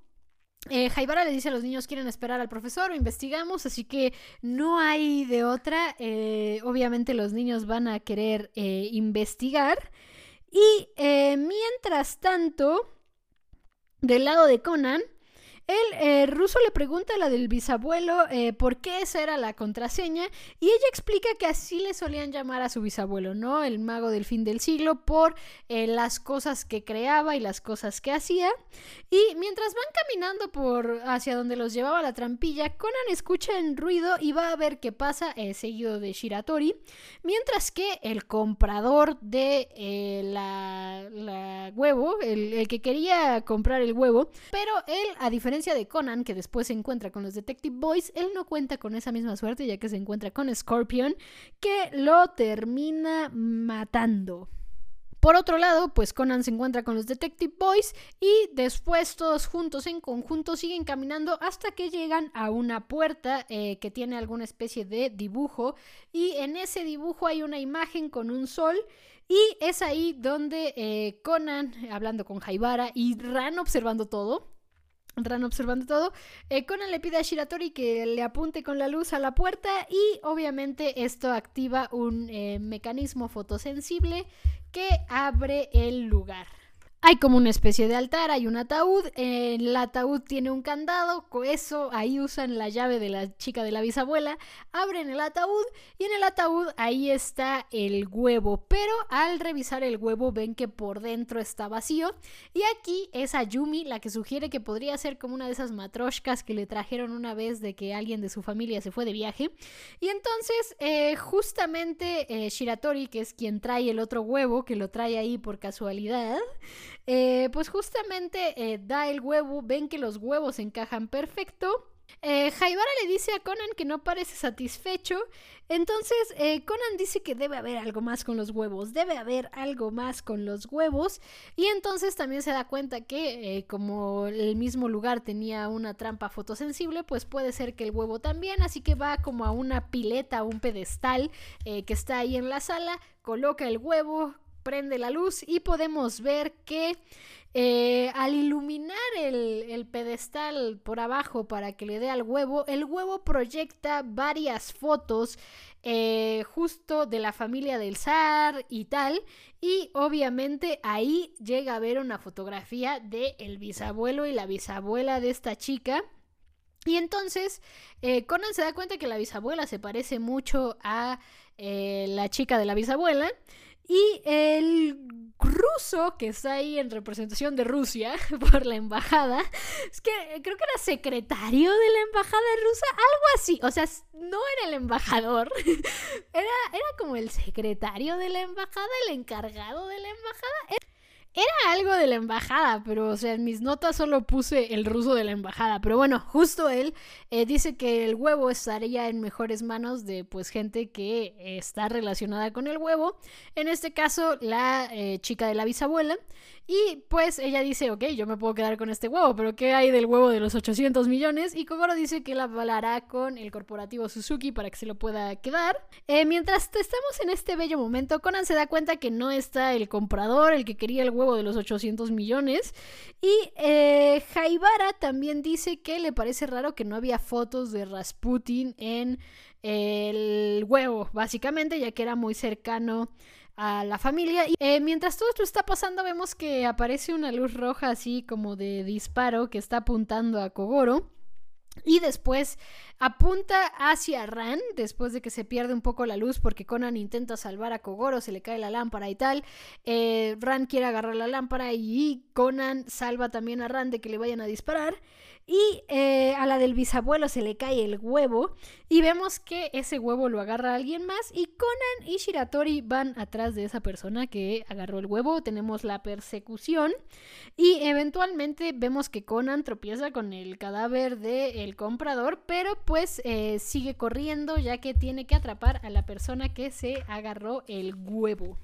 Eh, Jaibara le dice a los niños quieren esperar al profesor o investigamos, así que no hay de otra. Eh, obviamente los niños van a querer eh, investigar. Y eh, mientras tanto, del lado de Conan, el eh, ruso le pregunta a la del bisabuelo eh, por qué esa era la contraseña y ella explica que así le solían llamar a su bisabuelo, ¿no? El mago del fin del siglo por eh, las cosas que creaba y las cosas que hacía. Y mientras van caminando por hacia donde los llevaba la trampilla, Conan escucha el ruido y va a ver qué pasa, seguido de Shiratori, mientras que el comprador de la, huevo, el, el que quería comprar el huevo, pero él, a diferencia de Conan, que después se encuentra con los Detective Boys, él no cuenta con esa misma suerte ya que se encuentra con Scorpion, que lo termina matando. Por otro lado, pues Conan se encuentra con los Detective Boys y después todos juntos en conjunto siguen caminando hasta que llegan a una puerta eh, que tiene alguna especie de dibujo y en ese dibujo hay una imagen con un sol y es ahí donde eh, Conan, hablando con Jaibara y Ran observando todo, Ran observando todo. Eh, Conan le pide a Shiratori que le apunte con la luz a la puerta y obviamente esto activa un eh, mecanismo fotosensible que abre el lugar. Hay como una especie de altar, hay un ataúd, el ataúd tiene un candado, eso ahí usan la llave de la chica de la bisabuela, abren el ataúd y en el ataúd ahí está el huevo, pero al revisar el huevo ven que por dentro está vacío y aquí es Ayumi la que sugiere que podría ser como una de esas matroshkas que le trajeron una vez de que alguien de su familia se fue de viaje. Y entonces eh, justamente eh, Shiratori, que es quien trae el otro huevo, que lo trae ahí por casualidad, eh, pues justamente eh, da el huevo, ven que los huevos encajan perfecto. Eh, le dice a Conan que no parece satisfecho, entonces Conan dice que debe haber algo más con los huevos, debe haber algo más con los huevos. Y entonces también se da cuenta que como el mismo lugar tenía una trampa fotosensible, pues puede ser que el huevo también, así que va como a una pileta, un pedestal que está ahí en la sala, coloca el huevo, prende la luz y podemos ver que eh, al iluminar el, pedestal por abajo para que le dé al huevo, el huevo proyecta varias fotos eh, justo de la familia del zar y tal. Y obviamente ahí llega a ver una fotografía de el bisabuelo y la bisabuela de esta chica. Y entonces eh, Conan se da cuenta que la bisabuela se parece mucho a la chica de la bisabuela. Y el ruso que está ahí en representación de Rusia por la embajada, es que creo que era secretario de la embajada rusa, algo así, o sea, no era el embajador, era, era como el secretario de la embajada, el encargado de la embajada. Era algo de la embajada, pero o sea, en mis notas solo puse el ruso de la embajada. Pero bueno, justo él eh, dice que el huevo estaría en mejores manos de pues gente que está relacionada con el huevo. En este caso, la eh, chica de la bisabuela. Y pues ella dice, ok, yo me puedo quedar con este huevo, pero ¿qué hay del huevo de los 800 millones? Y Kogoro dice que la hablará con el corporativo Suzuki para que se lo pueda quedar. Eh, mientras estamos en este bello momento, Conan se da cuenta que no está el comprador, el que quería el huevo de los 800 millones. Y eh, Jaibara también dice que le parece raro que no había fotos de Rasputin en el huevo, básicamente, ya que era muy cercano a la familia. Y eh, mientras todo esto está pasando, vemos que aparece una luz roja así como de disparo que está apuntando a Kogoro. Y después apunta hacia Ran, después de que se pierde un poco la luz porque Conan intenta salvar a Kogoro, se le cae la lámpara y tal. Eh, Ran quiere agarrar la lámpara y Conan salva también a Ran de que le vayan a disparar. Y eh, a la del bisabuelo se le cae el huevo y vemos que ese huevo lo agarra alguien más y Conan y Shiratori van atrás de esa persona que agarró el huevo. Tenemos la persecución y eventualmente vemos que Conan tropieza con el cadáver del comprador, pero pues eh, sigue corriendo ya que tiene que atrapar a la persona que se agarró el huevo.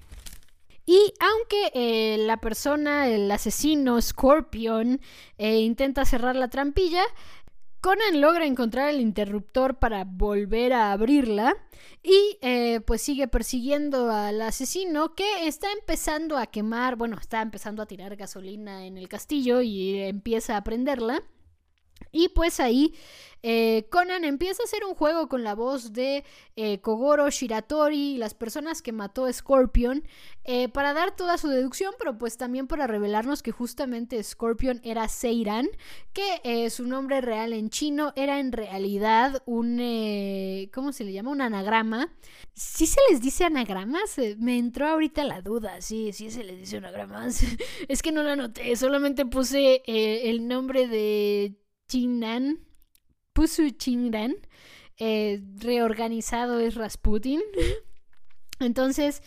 Y aunque eh, la persona, el asesino Scorpion, eh, intenta cerrar la trampilla, Conan logra encontrar el interruptor para volver a abrirla y pues sigue persiguiendo al asesino que está empezando a quemar, bueno, está empezando a tirar gasolina en el castillo y empieza a prenderla. Y pues ahí eh, Conan empieza a hacer un juego con la voz de eh, Kogoro, Shiratori y las personas que mató Scorpion eh, para dar toda su deducción, pero pues también para revelarnos que justamente Scorpion era Seiran, que su nombre real en chino era en realidad un, ¿cómo se le llama? Un anagrama. ¿Sí se les dice anagramas? Me entró ahorita la duda, sí, sí se les dice anagramas. es que no lo anoté, solamente puse el nombre de Chinan Pusu Chinran, eh, reorganizado es Rasputin. Entonces,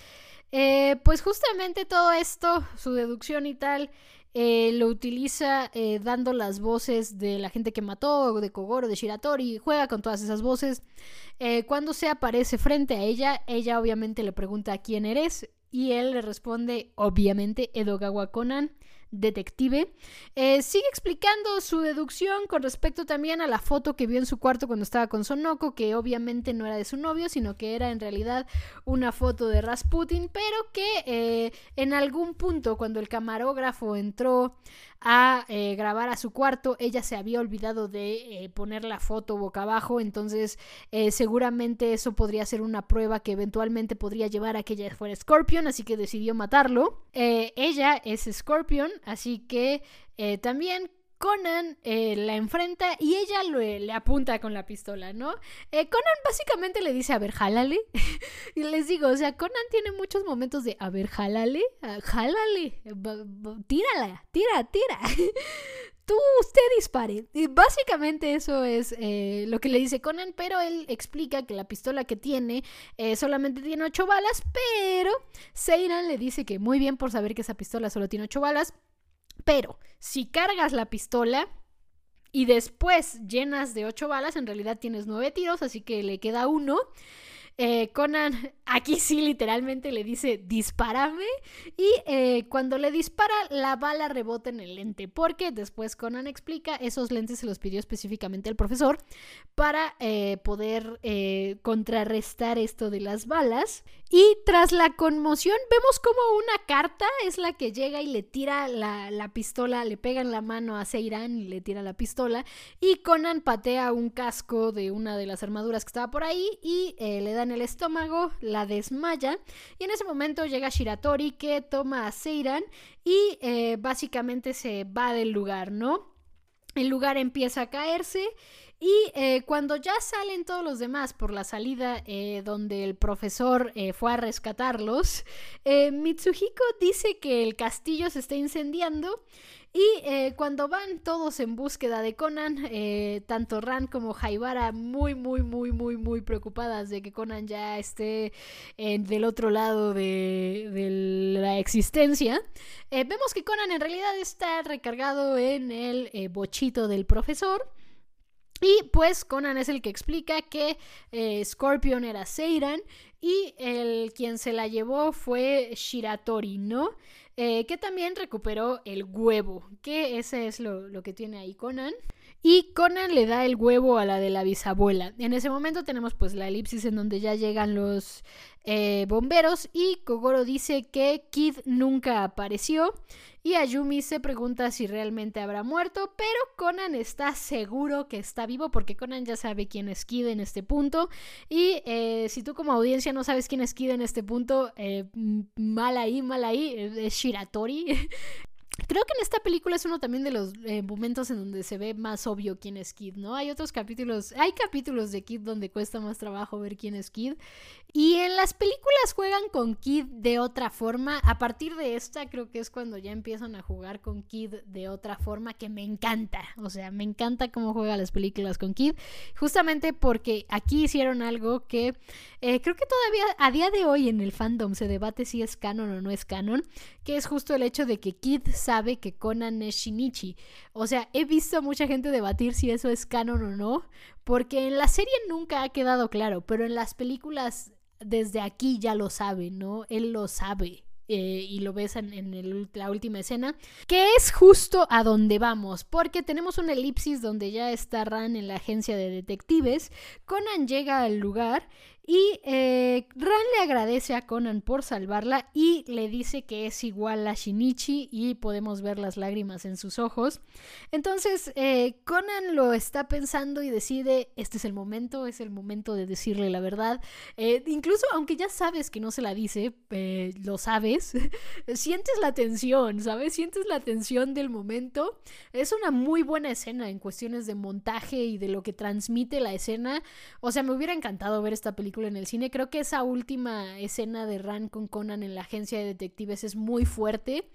eh, pues justamente todo esto, su deducción y tal, eh, lo utiliza dando las voces de la gente que mató, de Kogoro, de Shiratori, juega con todas esas voces. cuando se aparece frente a ella, ella obviamente le pregunta quién eres y él le responde, obviamente, Edogawa Conan detective. Eh, sigue explicando su deducción con respecto también a la foto que vio en su cuarto cuando estaba con Sonoko, que obviamente no era de su novio, sino que era en realidad una foto de Rasputin, pero que eh, en algún punto cuando el camarógrafo entró a eh, grabar a su cuarto. Ella se había olvidado de eh, poner la foto boca abajo, entonces eh, seguramente eso podría ser una prueba que eventualmente podría llevar a que ella fuera Scorpion, así que decidió matarlo. ella es Scorpion, así que también Conan la enfrenta y ella le apunta con la pistola, ¿no? Conan básicamente le dice, a ver, jálale. y les digo, o sea, Conan tiene muchos momentos de, a ver, jálale, jálale, tírala, tira, tira. Tú, usted dispare. Y básicamente eso es eh, lo que le dice Conan, pero él explica que la pistola que tiene eh, solamente tiene ocho balas, pero Seiran le dice que muy bien por saber que esa pistola solo tiene ocho balas, pero si cargas la pistola y después llenas de ocho balas, en realidad tienes nueve tiros, así que le queda uno. Eh, Conan aquí sí literalmente le dice dispárame y eh, cuando le dispara la bala rebota en el lente porque después Conan explica esos lentes se los pidió específicamente el profesor para eh, poder contrarrestar esto de las balas. Y tras la conmoción vemos como una carta es la que llega y le tira la, la pistola le pega en la mano a Seiran y le tira la pistola. Y Conan patea un casco de una de las armaduras que estaba por ahí y le da en el estómago, la desmaya y en ese momento llega Shiratori que toma a Seiran y eh, básicamente se va del lugar, ¿no? El lugar empieza a caerse y eh, cuando ya salen todos los demás por la salida eh, donde el profesor fue a rescatarlos, Mitsuhiko dice que el castillo se está incendiando y eh, cuando van todos en búsqueda de Conan, eh, tanto Ran como Haibara muy, muy, muy, muy, muy preocupadas de que Conan ya esté del otro lado de, la existencia, eh, vemos que Conan en realidad está recargado en el bochito del profesor. Y pues Conan es el que explica que Scorpion era Seiran y el quien se la llevó fue Shiratori, ¿no? Eh, que también recuperó el huevo, que ese es lo, lo que tiene ahí Conan. Y Conan le da el huevo a la de la bisabuela. En ese momento tenemos pues la elipsis en donde ya llegan los eh, bomberos y Kogoro dice que Kid nunca apareció y Ayumi se pregunta si realmente habrá muerto, pero Conan está seguro que está vivo porque Conan ya sabe quién es Kid en este punto y eh, si tú como audiencia no sabes quién es Kid en este punto, eh, mal ahí, mal ahí, es Shiratori. Creo que en esta película es uno también de los eh, momentos en donde se ve más obvio quién es Kid, ¿no? Hay otros capítulos, hay capítulos de Kid donde cuesta más trabajo ver quién es Kid. Y en las películas juegan con Kid de otra forma. A partir de esta creo que es cuando ya empiezan a jugar con Kid de otra forma que me encanta. O sea, me encanta cómo juega las películas con Kid. Justamente porque aquí hicieron algo que eh, creo que todavía a día de hoy en el fandom se debate si es canon o no es canon. Que es justo el hecho de que Kid sabe que Conan es Shinichi. O sea, he visto a mucha gente debatir si eso es canon o no, porque en la serie nunca ha quedado claro, pero en las películas desde aquí ya lo sabe, ¿no? Él lo sabe. Eh, y lo ves en, la última escena, que es justo a donde vamos, porque tenemos una elipsis donde ya está Ran en la agencia de detectives, Conan llega al lugar y eh, Ran le agradece a Conan por salvarla y le dice que es igual a Shinichi y podemos ver las lágrimas en sus ojos. Entonces eh, Conan lo está pensando y decide, este es el momento, es el momento de decirle la verdad. Eh, incluso aunque ya sabes que no se la dice, lo sabes, sientes la tensión, ¿sabes? Sientes la tensión del momento. Es una muy buena escena en cuestiones de montaje y de lo que transmite la escena. O sea, me hubiera encantado ver esta película en el cine. Creo que esa última escena de Ran con Conan en la agencia de detectives es muy fuerte.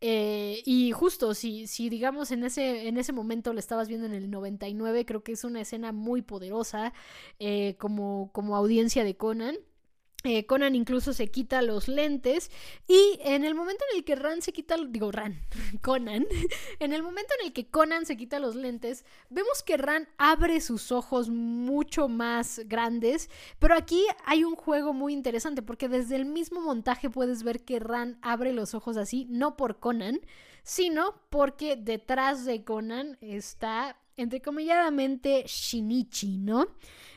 Eh, y justo, si, si digamos en ese, en ese momento lo estabas viendo en el 99, creo que es una escena muy poderosa eh, como, como audiencia de Conan. Eh, Conan incluso se quita los lentes y en el momento en el que Ran se quita, digo Ran, Conan, en el momento en el que Conan se quita los lentes, vemos que Ran abre sus ojos mucho más grandes, pero aquí hay un juego muy interesante porque desde el mismo montaje puedes ver que Ran abre los ojos así, no por Conan, sino porque detrás de Conan está entrecomilladamente Shinichi, ¿no?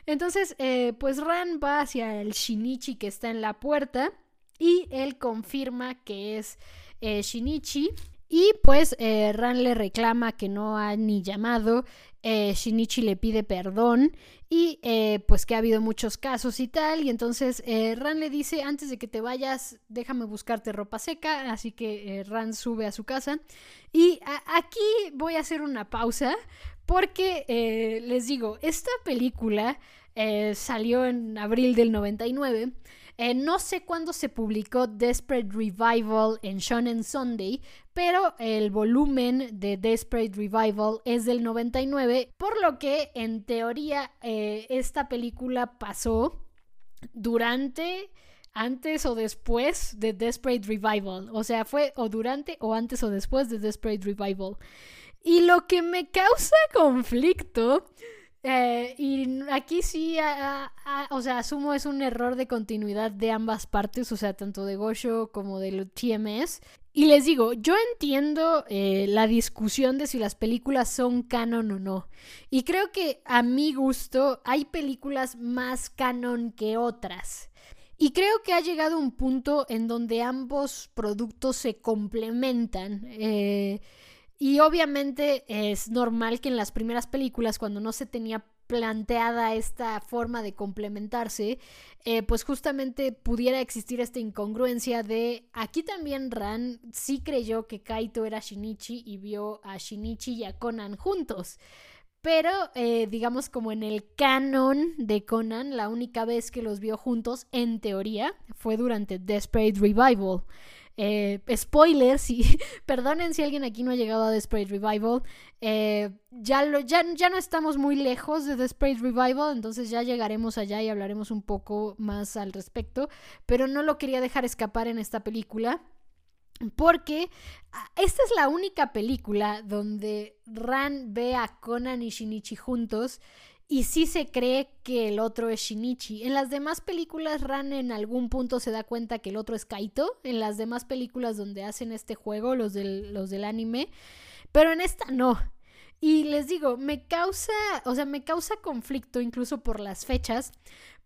Entonces, eh, pues Ran va hacia el Shinichi que está en la puerta y él confirma que es eh, Shinichi. Y pues eh, Ran le reclama que no ha ni llamado, Shinichi le pide perdón y pues que ha habido muchos casos y tal. Y entonces Ran le dice, antes de que te vayas, déjame buscarte ropa seca. Así que Ran sube a su casa. Y aquí voy a hacer una pausa porque les digo, esta película salió en abril del 99. Eh, no sé cuándo se publicó Desperate Revival en Shonen Sunday, pero el volumen de Desperate Revival es del 99, por lo que en teoría eh, esta película pasó durante antes o después de Desperate Revival. O sea, fue o durante o antes o después de Desperate Revival. Y lo que me causa conflicto eh, y aquí sí, o sea, asumo es un error de continuidad de ambas partes, o sea, tanto de Gosho como del TMS. Y les digo, yo entiendo eh, la discusión de si las películas son canon o no. Y creo que a mi gusto hay películas más canon que otras. Y creo que ha llegado un punto en donde ambos productos se complementan. Eh, y obviamente es normal que en las primeras películas, cuando no se tenía planteada esta forma de complementarse, eh, pues justamente pudiera existir esta incongruencia de aquí también Ran sí creyó que Kaito era Shinichi y vio a Shinichi y a Conan juntos. Pero eh, digamos como en el canon de Conan, la única vez que los vio juntos, en teoría, fue durante Desperate Revival. Eh, spoiler, si, perdonen si alguien aquí no ha llegado a Desperate Revival. Eh, ya, ya, ya no estamos muy lejos de Desperate Revival, entonces ya llegaremos allá y hablaremos un poco más al respecto. Pero no lo quería dejar escapar en esta película. Porque ah, esta es la única película donde Ran ve a Conan y Shinichi juntos y sí se cree que el otro es Shinichi. En las demás películas Ran en algún punto se da cuenta que el otro es Kaito, en las demás películas donde hacen este juego, los del, los del anime, pero en esta no. Y les digo, me causa, o sea, me causa conflicto incluso por las fechas,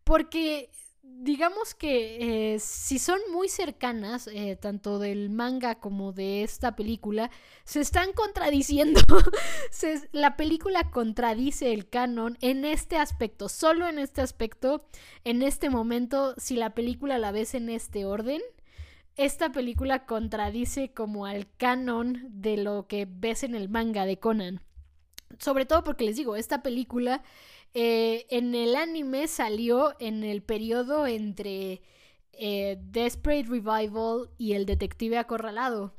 porque digamos que eh, si son muy cercanas, eh, tanto del manga como de esta película, se están contradiciendo. la película contradice el canon en este aspecto, solo en este aspecto, en este momento, si la película la ves en este orden. Esta película contradice como al canon de lo que ves en el manga de Conan. Sobre todo porque les digo, esta película eh, en el anime salió en el periodo entre eh, Desperate Revival y el Detective Acorralado.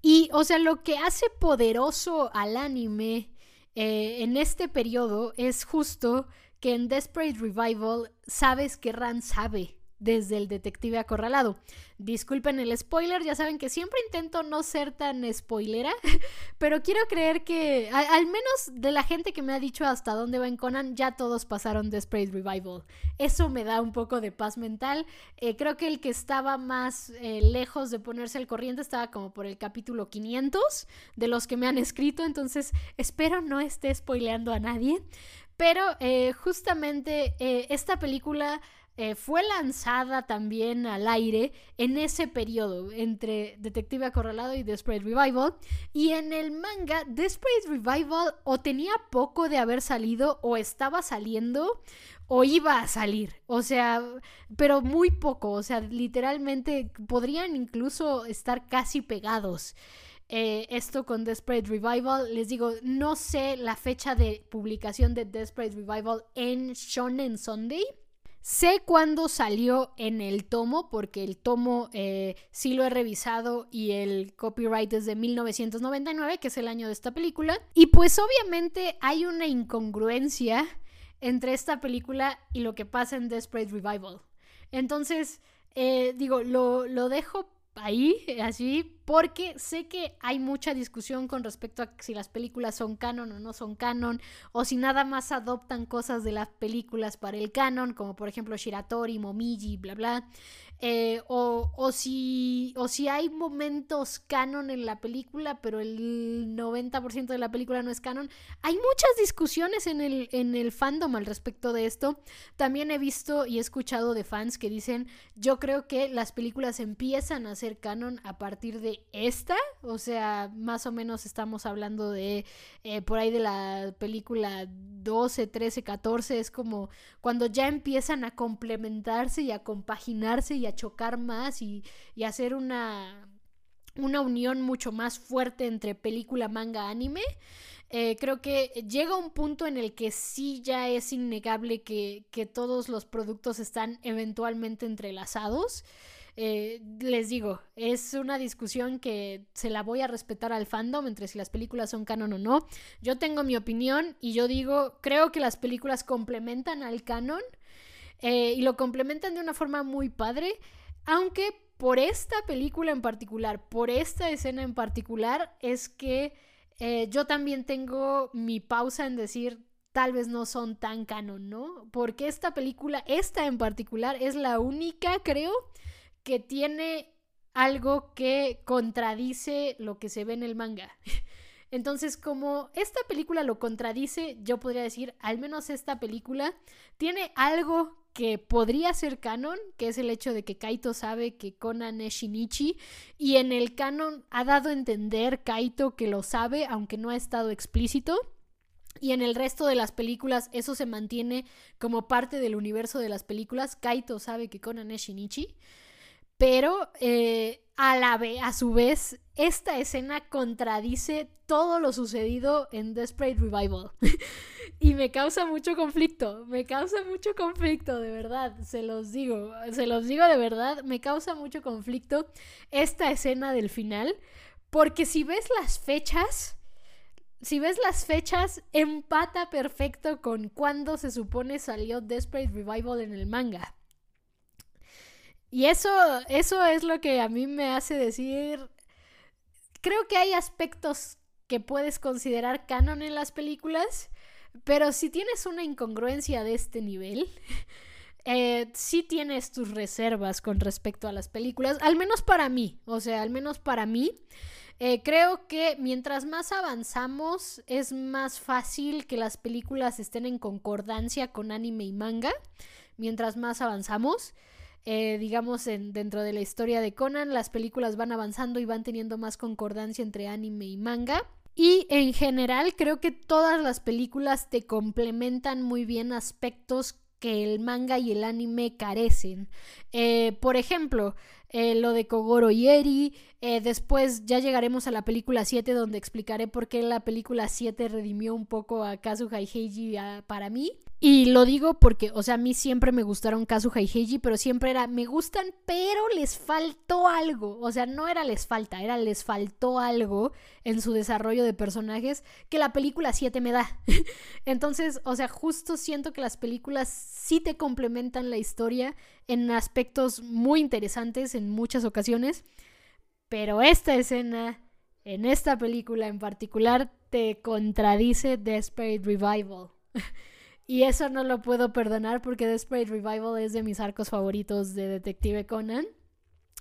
Y, o sea, lo que hace poderoso al anime eh, en este periodo es justo que en Desperate Revival sabes que Ran sabe desde el detective acorralado. Disculpen el spoiler, ya saben que siempre intento no ser tan spoilera, pero quiero creer que al, menos de la gente que me ha dicho hasta dónde va en Conan, ya todos pasaron Desperate Revival. Eso me da un poco de paz mental. Eh, creo que el que estaba más eh, lejos de ponerse al corriente estaba como por el capítulo 500 de los que me han escrito, entonces espero no esté spoileando a nadie. Pero eh, justamente esta película eh, fue lanzada también al aire en ese periodo entre Detective Acorralado y Desperate Revival. Y en el manga, Desperate Revival o tenía poco de haber salido o estaba saliendo o iba a salir. O sea, pero muy poco. O sea, literalmente podrían incluso estar casi pegados. Eh, esto con Desperate Revival. Les digo, no sé la fecha de publicación de Desperate Revival en Shonen Sunday. Sé cuándo salió en el tomo, porque el tomo eh, sí lo he revisado y el copyright es de 1999, que es el año de esta película. Y pues obviamente hay una incongruencia entre esta película y lo que pasa en Desperate Revival. Entonces, eh, digo, lo, lo dejo ahí, así, porque sé que hay mucha discusión con respecto a si las películas son canon o no son canon, o si nada más adoptan cosas de las películas para el canon, como por ejemplo Shiratori, Momiji, bla, bla. Eh, o, si, o si hay momentos canon en la película, pero el 90% de la película no es canon. Hay muchas discusiones en el, en el fandom al respecto de esto. También he visto y he escuchado de fans que dicen, yo creo que las películas empiezan a ser canon a partir de esta, o sea, más o menos estamos hablando de eh, por ahí de la película 12, 13, 14, es como cuando ya empiezan a complementarse y a compaginarse y a chocar más y, hacer una, una unión mucho más fuerte entre película, manga, anime. Eh, creo que llega un punto en el que sí ya es innegable que, que todos los productos están eventualmente entrelazados. Eh, les digo, es una discusión que se la voy a respetar al fandom entre si las películas son canon o no. Yo tengo mi opinión y yo digo, creo que las películas complementan al canon eh, y lo complementan de una forma muy padre, aunque por esta película en particular, por esta escena en particular, es que eh, yo también tengo mi pausa en decir, tal vez no son tan canon, ¿no? Porque esta película, esta en particular, es la única, creo, que tiene algo que contradice lo que se ve en el manga. Entonces, como esta película lo contradice, yo podría decir, al menos esta película tiene algo que podría ser canon, que es el hecho de que Kaito sabe que Conan es Shinichi y en el canon ha dado a entender Kaito que lo sabe, aunque no ha estado explícito. Y en el resto de las películas eso se mantiene como parte del universo de las películas. Kaito sabe que Conan es Shinichi. Pero eh, a, la a su vez, esta escena contradice todo lo sucedido en Desperate Revival. y me causa mucho conflicto, me causa mucho conflicto, de verdad, se los digo, se los digo de verdad, me causa mucho conflicto esta escena del final, porque si ves las fechas, si ves las fechas, empata perfecto con cuando se supone salió Desperate Revival en el manga. Y eso, eso es lo que a mí me hace decir, creo que hay aspectos que puedes considerar canon en las películas, pero si tienes una incongruencia de este nivel, eh, sí tienes tus reservas con respecto a las películas, al menos para mí, o sea, al menos para mí. Eh, creo que mientras más avanzamos es más fácil que las películas estén en concordancia con anime y manga. Mientras más avanzamos. Eh, digamos, en, dentro de la historia de Conan, las películas van avanzando y van teniendo más concordancia entre anime y manga. Y en general creo que todas las películas te complementan muy bien aspectos que el manga y el anime carecen. Eh, por ejemplo, eh, lo de Kogoro y Eri. después ya llegaremos a la película 7 donde explicaré por qué la película 7 redimió un poco a Kazuha y Heiji para mí. Y lo digo porque, o sea, a mí siempre me gustaron Kazuha y Heiji, pero siempre era, me gustan, pero les faltó algo. O sea, no era les falta, era les faltó algo en su desarrollo de personajes que la película 7 me da. Entonces, o sea, justo siento que las películas sí te complementan la historia en aspectos muy interesantes en muchas ocasiones. Pero esta escena, en esta película en particular, te contradice Desperate Revival. Y eso no lo puedo perdonar porque Desperate Revival es de mis arcos favoritos de Detective Conan.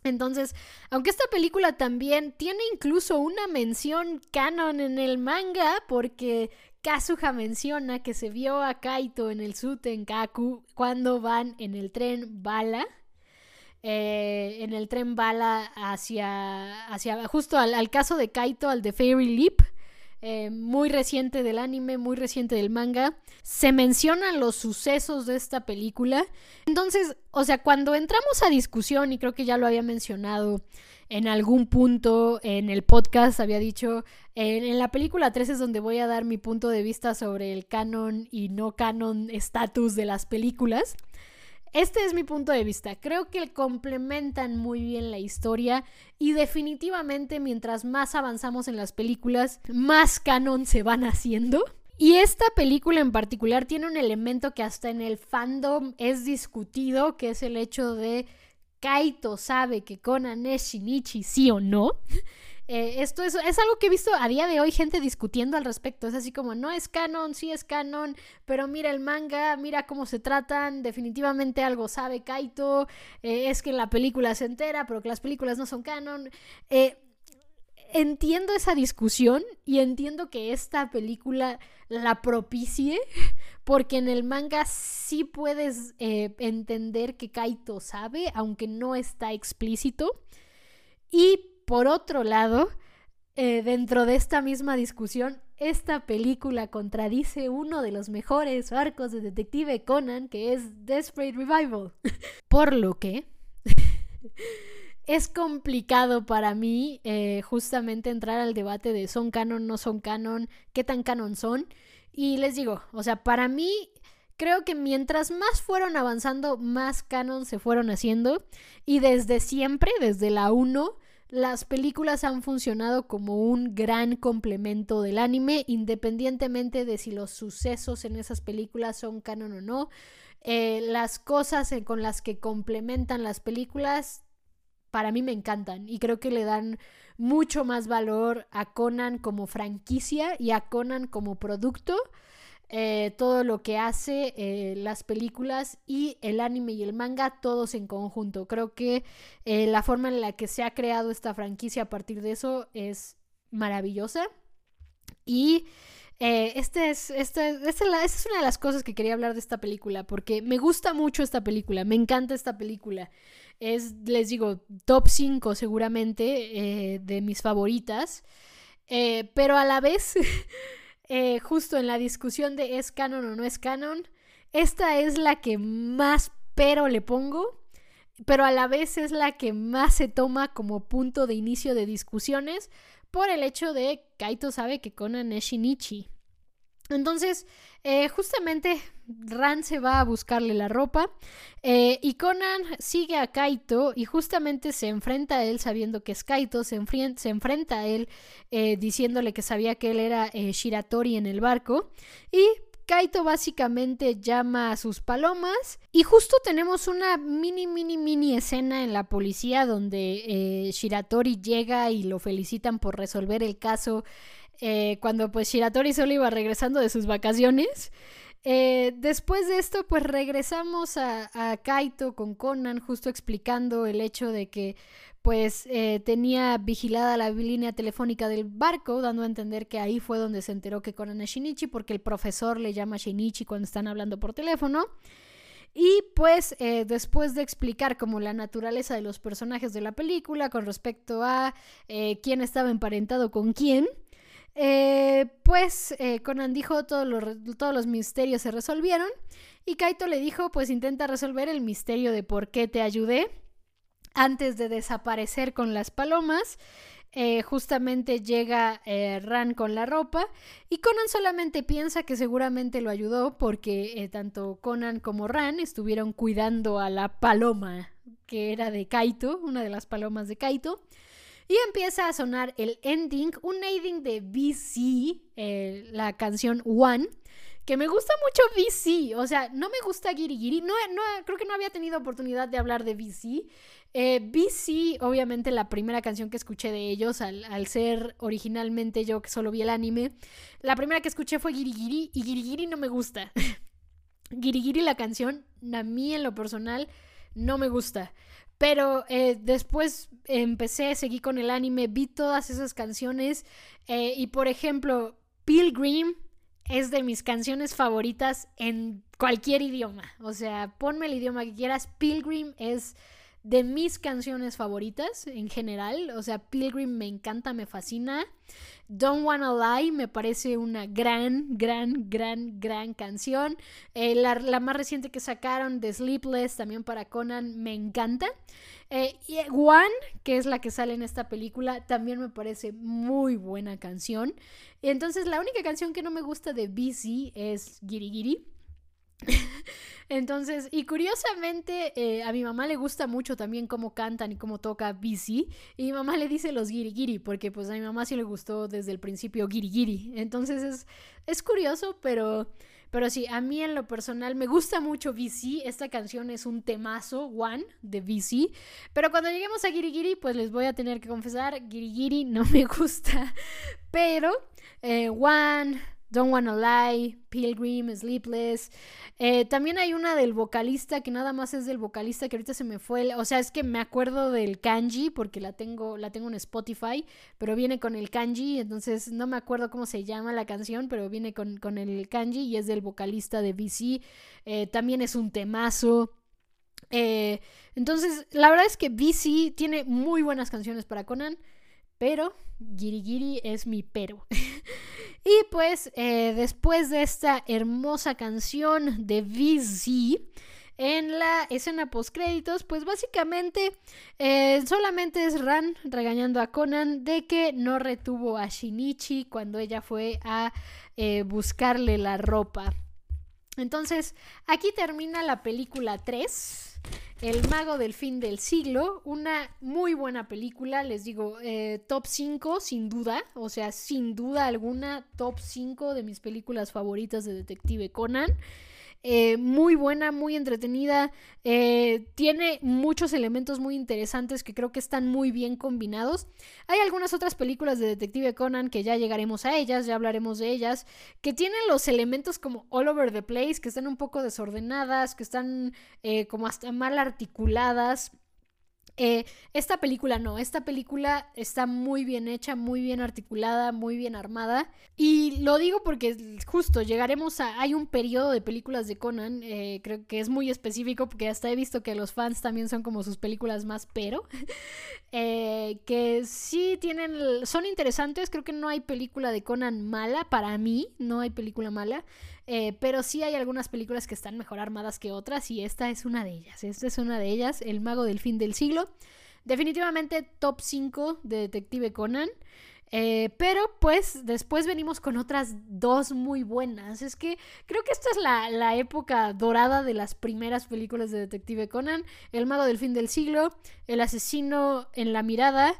Entonces, aunque esta película también tiene incluso una mención canon en el manga, porque Kazuha menciona que se vio a Kaito en el Sutenkaku cuando van en el tren bala. Eh, en el tren bala hacia, hacia justo al, al, caso de Kaito, al de Fairy Leap. Eh, muy reciente del anime, muy reciente del manga. Se mencionan los sucesos de esta película. Entonces, o sea, cuando entramos a discusión, y creo que ya lo había mencionado en algún punto en el podcast, había dicho, en, la película 3 es donde voy a dar mi punto de vista sobre el canon y no canon estatus de las películas. Este es mi punto de vista. Creo que complementan muy bien la historia y definitivamente mientras más avanzamos en las películas, más canon se van haciendo. Y esta película en particular tiene un elemento que hasta en el fandom es discutido, que es el hecho de Kaito sabe que Conan es Shinichi, sí o no. Eh, esto es, algo que he visto a día de hoy gente discutiendo al respecto. Es así como, no es canon, sí es canon, pero mira el manga, mira cómo se tratan, definitivamente algo sabe Kaito, eh, es que en la película se entera, pero que las películas no son canon. Eh, entiendo esa discusión y entiendo que esta película la propicie, porque en el manga sí puedes entender que Kaito sabe, aunque no está explícito. Y por otro lado, eh, dentro de esta misma discusión, esta película contradice uno de los mejores arcos de Detective Conan, que es Desperate Revival. por lo que es complicado para mí eh, justamente entrar al debate de son canon, no son canon, qué tan canon son. Y les digo, o sea, para mí creo que mientras más fueron avanzando, más canon se fueron haciendo. Y desde siempre, desde la 1, las películas han funcionado como un gran complemento del anime, independientemente de si los sucesos en esas películas son canon o no. Eh, las cosas con las que complementan las películas, para mí me encantan y creo que le dan mucho más valor a Conan como franquicia y a Conan como producto. Eh, todo lo que hace eh, las películas y el anime y el manga, todos en conjunto. Creo que eh, la forma en la que se ha creado esta franquicia a partir de eso es maravillosa. Y este es, este, esta, es una de las cosas que quería hablar de esta película, porque me gusta mucho esta película, me encanta esta película. Es, les digo, top 5 seguramente de mis favoritas, pero a la vez... Eh, justo en la discusión de es canon o no es canon, esta es la que más pero le pongo, pero a la vez es la que más se toma como punto de inicio de discusiones por el hecho de Kaito sabe que Conan es Shinichi. Entonces, eh, justamente Ran se va a buscarle la ropa eh, y Conan sigue a Kaito y justamente se enfrenta a él sabiendo que es Kaito, se, se enfrenta a él eh, diciéndole que sabía que él era Shiratori en el barco. Y Kaito básicamente llama a sus palomas y justo tenemos una mini, mini, mini escena en la policía donde Shiratori llega y lo felicitan por resolver el caso eh, cuando pues Shiratori solo iba regresando de sus vacaciones. Eh, después de esto, pues regresamos a, Kaito con Conan, justo explicando el hecho de que pues eh, tenía vigilada la línea telefónica del barco, dando a entender que ahí fue donde se enteró que Conan es Shinichi, porque el profesor le llama Shinichi cuando están hablando por teléfono. Y pues después de explicar como la naturaleza de los personajes de la película con respecto a quién estaba emparentado con quién, eh, pues eh, Conan dijo todos los, todos los misterios se resolvieron y Kaito le dijo pues intenta resolver el misterio de por qué te ayudé antes de desaparecer con las palomas. Eh, justamente llega Ran con la ropa y Conan solamente piensa que seguramente lo ayudó porque tanto Conan como Ran estuvieron cuidando a la paloma que era de Kaito, una de las palomas de Kaito. Y empieza a sonar el ending, un ending de VC, eh, la canción One, que me gusta mucho VC. O sea, no me gusta Giri Giri. No, no, creo que no había tenido oportunidad de hablar de VC. Eh, VC, obviamente, la primera canción que escuché de ellos, al, ser originalmente yo que solo vi el anime, la primera que escuché fue Giri Giri y Giri Giri no me gusta. Giri Giri, la canción, a mí en lo personal, no me gusta. Pero eh, después empecé, seguí con el anime, vi todas esas canciones eh, y por ejemplo, Pilgrim es de mis canciones favoritas en cualquier idioma. O sea, ponme el idioma que quieras, Pilgrim es de mis canciones favoritas en general. O sea, Pilgrim me encanta, me fascina. Don't Wanna Lie me parece una gran, gran, gran, gran canción. Eh, la, más reciente que sacaron de Sleepless también para Conan me encanta. Eh, y One, que es la que sale en esta película, también me parece muy buena canción. Entonces, la única canción que no me gusta de BC es Giri Giri. Entonces, y curiosamente, eh, a mi mamá le gusta mucho también cómo cantan y cómo toca BC. Y mi mamá le dice los giri porque pues a mi mamá sí le gustó desde el principio giri Entonces es, es curioso, pero, pero sí, a mí en lo personal me gusta mucho BC. Esta canción es un temazo, One, de BC. Pero cuando lleguemos a giri pues les voy a tener que confesar, giri no me gusta. Pero eh, One Don't Wanna Lie, Pilgrim, Sleepless. Eh, también hay una del vocalista que nada más es del vocalista que ahorita se me fue. o sea, es que me acuerdo del kanji porque la tengo, la tengo en Spotify, pero viene con el kanji, entonces no me acuerdo cómo se llama la canción, pero viene con, el kanji y es del vocalista de BC. Eh, también es un temazo. Eh, entonces, la verdad es que BC tiene muy buenas canciones para Conan. pero Giri es mi pero. y pues eh, después de esta hermosa canción de VZ, en la escena post créditos, pues básicamente eh, solamente es Ran regañando a Conan de que no retuvo a Shinichi cuando ella fue a eh, buscarle la ropa. Entonces, aquí termina la película 3. El mago del fin del siglo, una muy buena película, les digo, eh, top 5 sin duda, o sea, sin duda alguna, top 5 de mis películas favoritas de Detective Conan. Eh, muy buena, muy entretenida. Eh, tiene muchos elementos muy interesantes que creo que están muy bien combinados. Hay algunas otras películas de Detective Conan que ya llegaremos a ellas, ya hablaremos de ellas, que tienen los elementos como all over the place, que están un poco desordenadas, que están eh, como hasta mal articuladas. Eh, esta película no, esta película está muy bien hecha, muy bien articulada, muy bien armada. Y lo digo porque justo llegaremos a... Hay un periodo de películas de Conan, eh, creo que es muy específico porque hasta he visto que los fans también son como sus películas más pero, eh, que sí tienen... Son interesantes, creo que no hay película de Conan mala, para mí no hay película mala. Eh, pero sí hay algunas películas que están mejor armadas que otras y esta es una de ellas. Esta es una de ellas, El mago del fin del siglo. Definitivamente top 5 de Detective Conan. Eh, pero pues después venimos con otras dos muy buenas. Es que creo que esta es la, la, época dorada de las primeras películas de Detective Conan. El mago del fin del siglo, El asesino en la mirada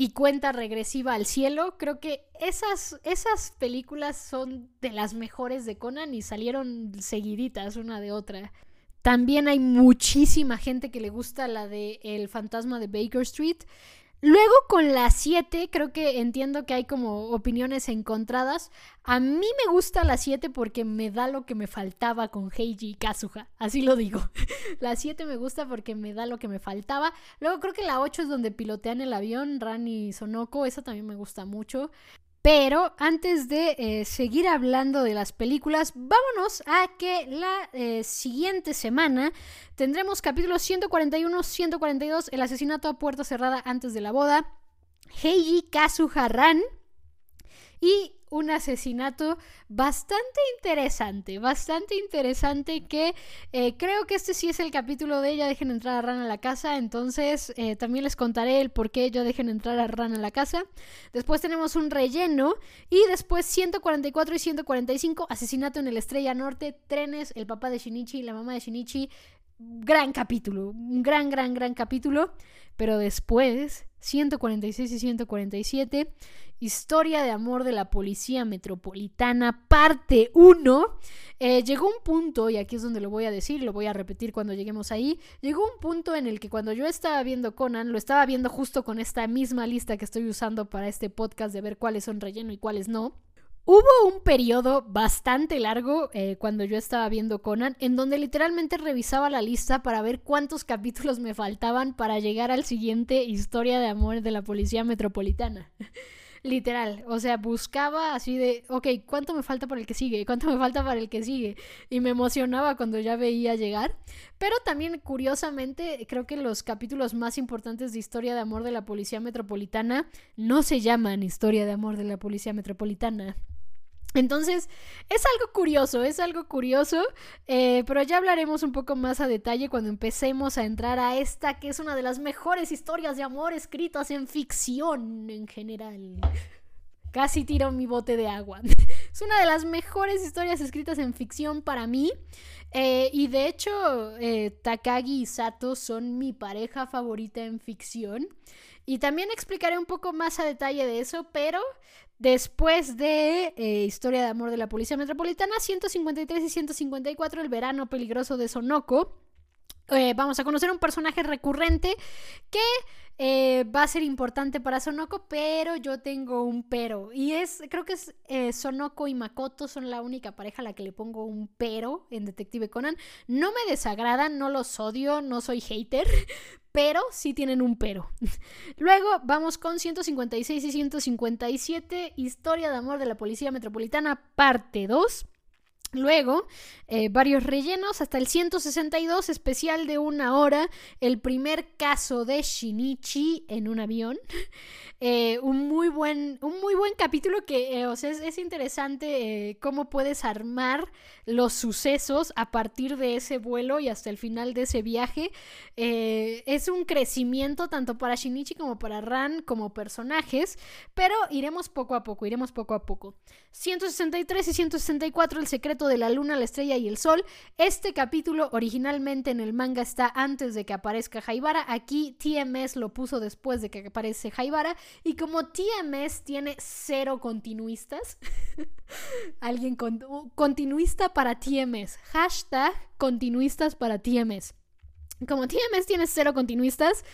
y cuenta regresiva al cielo. Creo que esas, esas películas son de las mejores de Conan y salieron seguiditas una de otra. También hay muchísima gente que le gusta la de El fantasma de Baker Street. Luego con la 7, creo que entiendo que hay como opiniones encontradas. A mí me gusta la 7 porque me da lo que me faltaba con Heiji y Kazuha. Así lo digo. la 7 me gusta porque me da lo que me faltaba. Luego creo que la 8 es donde pilotean el avión, Rani y Sonoko. Esa también me gusta mucho. Pero antes de eh, seguir hablando de las películas, vámonos a que la eh, siguiente semana tendremos capítulos 141, 142, el asesinato a puerta cerrada antes de la boda, Heiji Kazuha Ran y un asesinato bastante interesante, bastante interesante que eh, creo que este sí es el capítulo de ella dejen entrar a Ran a la casa, entonces eh, también les contaré el por qué yo dejen entrar a Ran a la casa. Después tenemos un relleno y después 144 y 145, asesinato en el Estrella Norte, trenes, el papá de Shinichi, la mamá de Shinichi, gran capítulo, un gran, gran, gran capítulo, pero después 146 y 147 Historia de amor de la Policía Metropolitana, parte 1. Eh, llegó un punto, y aquí es donde lo voy a decir, lo voy a repetir cuando lleguemos ahí, llegó un punto en el que cuando yo estaba viendo Conan, lo estaba viendo justo con esta misma lista que estoy usando para este podcast de ver cuáles son relleno y cuáles no. Hubo un periodo bastante largo eh, cuando yo estaba viendo Conan en donde literalmente revisaba la lista para ver cuántos capítulos me faltaban para llegar al siguiente historia de amor de la Policía Metropolitana. Literal, o sea, buscaba así de, ok, ¿cuánto me falta para el que sigue? ¿Cuánto me falta para el que sigue? Y me emocionaba cuando ya veía llegar. Pero también, curiosamente, creo que los capítulos más importantes de Historia de Amor de la Policía Metropolitana no se llaman Historia de Amor de la Policía Metropolitana. Entonces, es algo curioso, es algo curioso, eh, pero ya hablaremos un poco más a detalle cuando empecemos a entrar a esta, que es una de las mejores historias de amor escritas en ficción en general. Casi tiro mi bote de agua. es una de las mejores historias escritas en ficción para mí. Eh, y de hecho, eh, Takagi y Sato son mi pareja favorita en ficción. Y también explicaré un poco más a detalle de eso, pero después de eh, Historia de Amor de la Policía Metropolitana, 153 y 154, El Verano Peligroso de Sonoko, eh, vamos a conocer un personaje recurrente que eh, va a ser importante para Sonoko, pero yo tengo un pero. Y es, creo que es Sonoko y Makoto son la única pareja a la que le pongo un pero en Detective Conan. No me desagradan, no los odio, no soy hater, pero sí tienen un pero. Luego vamos con 156 y 157, Historia de Amor de la Policía Metropolitana, parte 2. Luego, eh, varios rellenos, hasta el 162, especial de una hora, el primer caso de Shinichi en un avión. Eh, un, muy buen, un muy buen capítulo que, eh, o sea, es, interesante cómo puedes armar los sucesos a partir de ese vuelo y hasta el final de ese viaje. es un crecimiento tanto para Shinichi como para Ran como personajes, pero iremos poco a poco, iremos poco a poco. 163 y 164, el secreto de la luna, la estrella y el sol. Este capítulo originalmente en el manga está antes de que aparezca Jaibara. Aquí TMS lo puso después de que aparece Jaibara. Y como TMS tiene cero continuistas, alguien con, continuista para TMS. Hashtag continuistas para TMS. Como TMS tiene cero continuistas,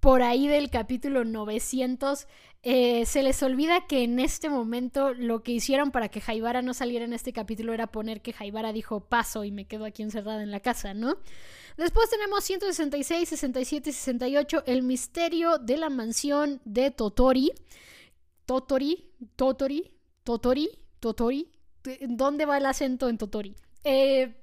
por ahí del capítulo 900 eh, se les olvida que en este momento lo que hicieron para que Jaibara no saliera en este capítulo era poner que Jaibara dijo paso y me quedo aquí encerrada en la casa, ¿no? Después tenemos 166, 67 y 68, el misterio de la mansión de Totori. Totori, Totori, Totori, Totori. ¿Dónde va el acento en Totori? Eh,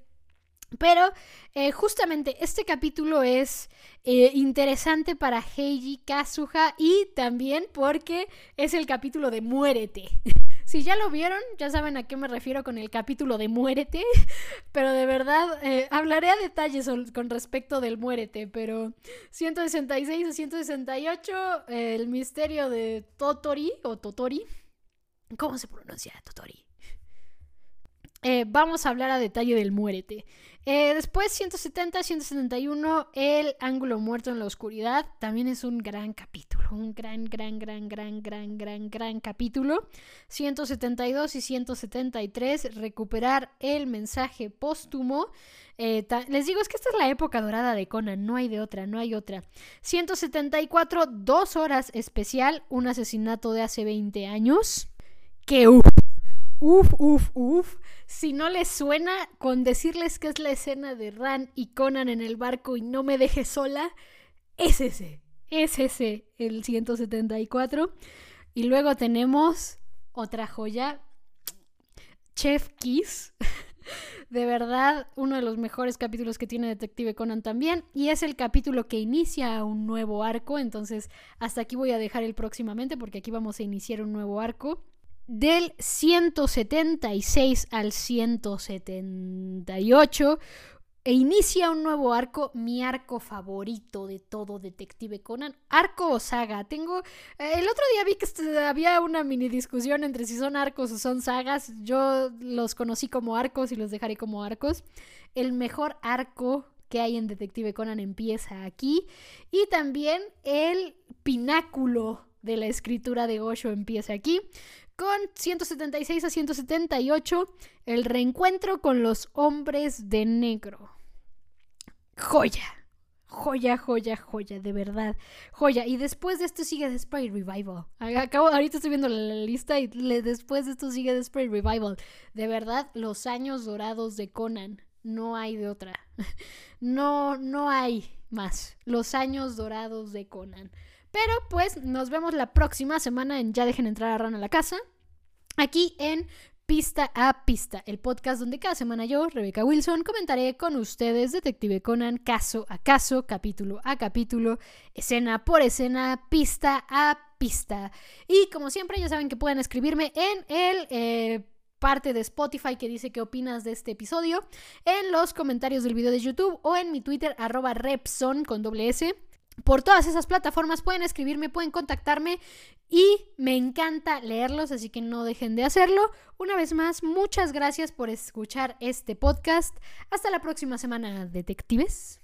pero eh, justamente este capítulo es eh, interesante para Heiji Kazuha y también porque es el capítulo de Muérete. si ya lo vieron, ya saben a qué me refiero con el capítulo de Muérete, pero de verdad eh, hablaré a detalles con respecto del Muérete, pero 166 o 168, el misterio de Totori o Totori. ¿Cómo se pronuncia Totori? vamos a hablar a detalle del Muérete. Eh, después 170, 171, El ángulo muerto en la oscuridad. También es un gran capítulo, un gran, gran, gran, gran, gran, gran, gran capítulo. 172 y 173, Recuperar el mensaje póstumo. Eh, les digo, es que esta es la época dorada de Conan, no hay de otra, no hay otra. 174, dos horas especial, un asesinato de hace 20 años. Que uff, Uf, uf, uf. Si no les suena, con decirles que es la escena de Ran y Conan en el barco y no me deje sola, es ese. Es ese, el 174. Y luego tenemos otra joya, Chef Kiss. De verdad, uno de los mejores capítulos que tiene Detective Conan también. Y es el capítulo que inicia un nuevo arco. Entonces, hasta aquí voy a dejar el próximamente porque aquí vamos a iniciar un nuevo arco del 176 al 178 e inicia un nuevo arco, mi arco favorito de todo Detective Conan, arco o saga. Tengo eh, el otro día vi que había una mini discusión entre si son arcos o son sagas. Yo los conocí como arcos y los dejaré como arcos. El mejor arco que hay en Detective Conan empieza aquí y también el pináculo de la escritura de Osho empieza aquí con 176 a 178, el reencuentro con los hombres de negro. Joya, joya, joya, joya, de verdad, joya. Y después de esto sigue The Spray Revival. Acabo, ahorita estoy viendo la lista y después de esto sigue The Spray Revival. De verdad, los años dorados de Conan. No hay de otra. No, no hay más. Los años dorados de Conan. Pero pues nos vemos la próxima semana en Ya dejen entrar a Ran a la casa. Aquí en Pista a Pista, el podcast donde cada semana yo, Rebeca Wilson, comentaré con ustedes Detective Conan caso a caso, capítulo a capítulo, escena por escena, pista a pista. Y como siempre ya saben que pueden escribirme en el... Eh, parte de Spotify que dice qué opinas de este episodio, en los comentarios del video de YouTube o en mi Twitter arroba Repson con doble S por todas esas plataformas pueden escribirme, pueden contactarme y me encanta leerlos, así que no dejen de hacerlo. Una vez más, muchas gracias por escuchar este podcast. Hasta la próxima semana, detectives.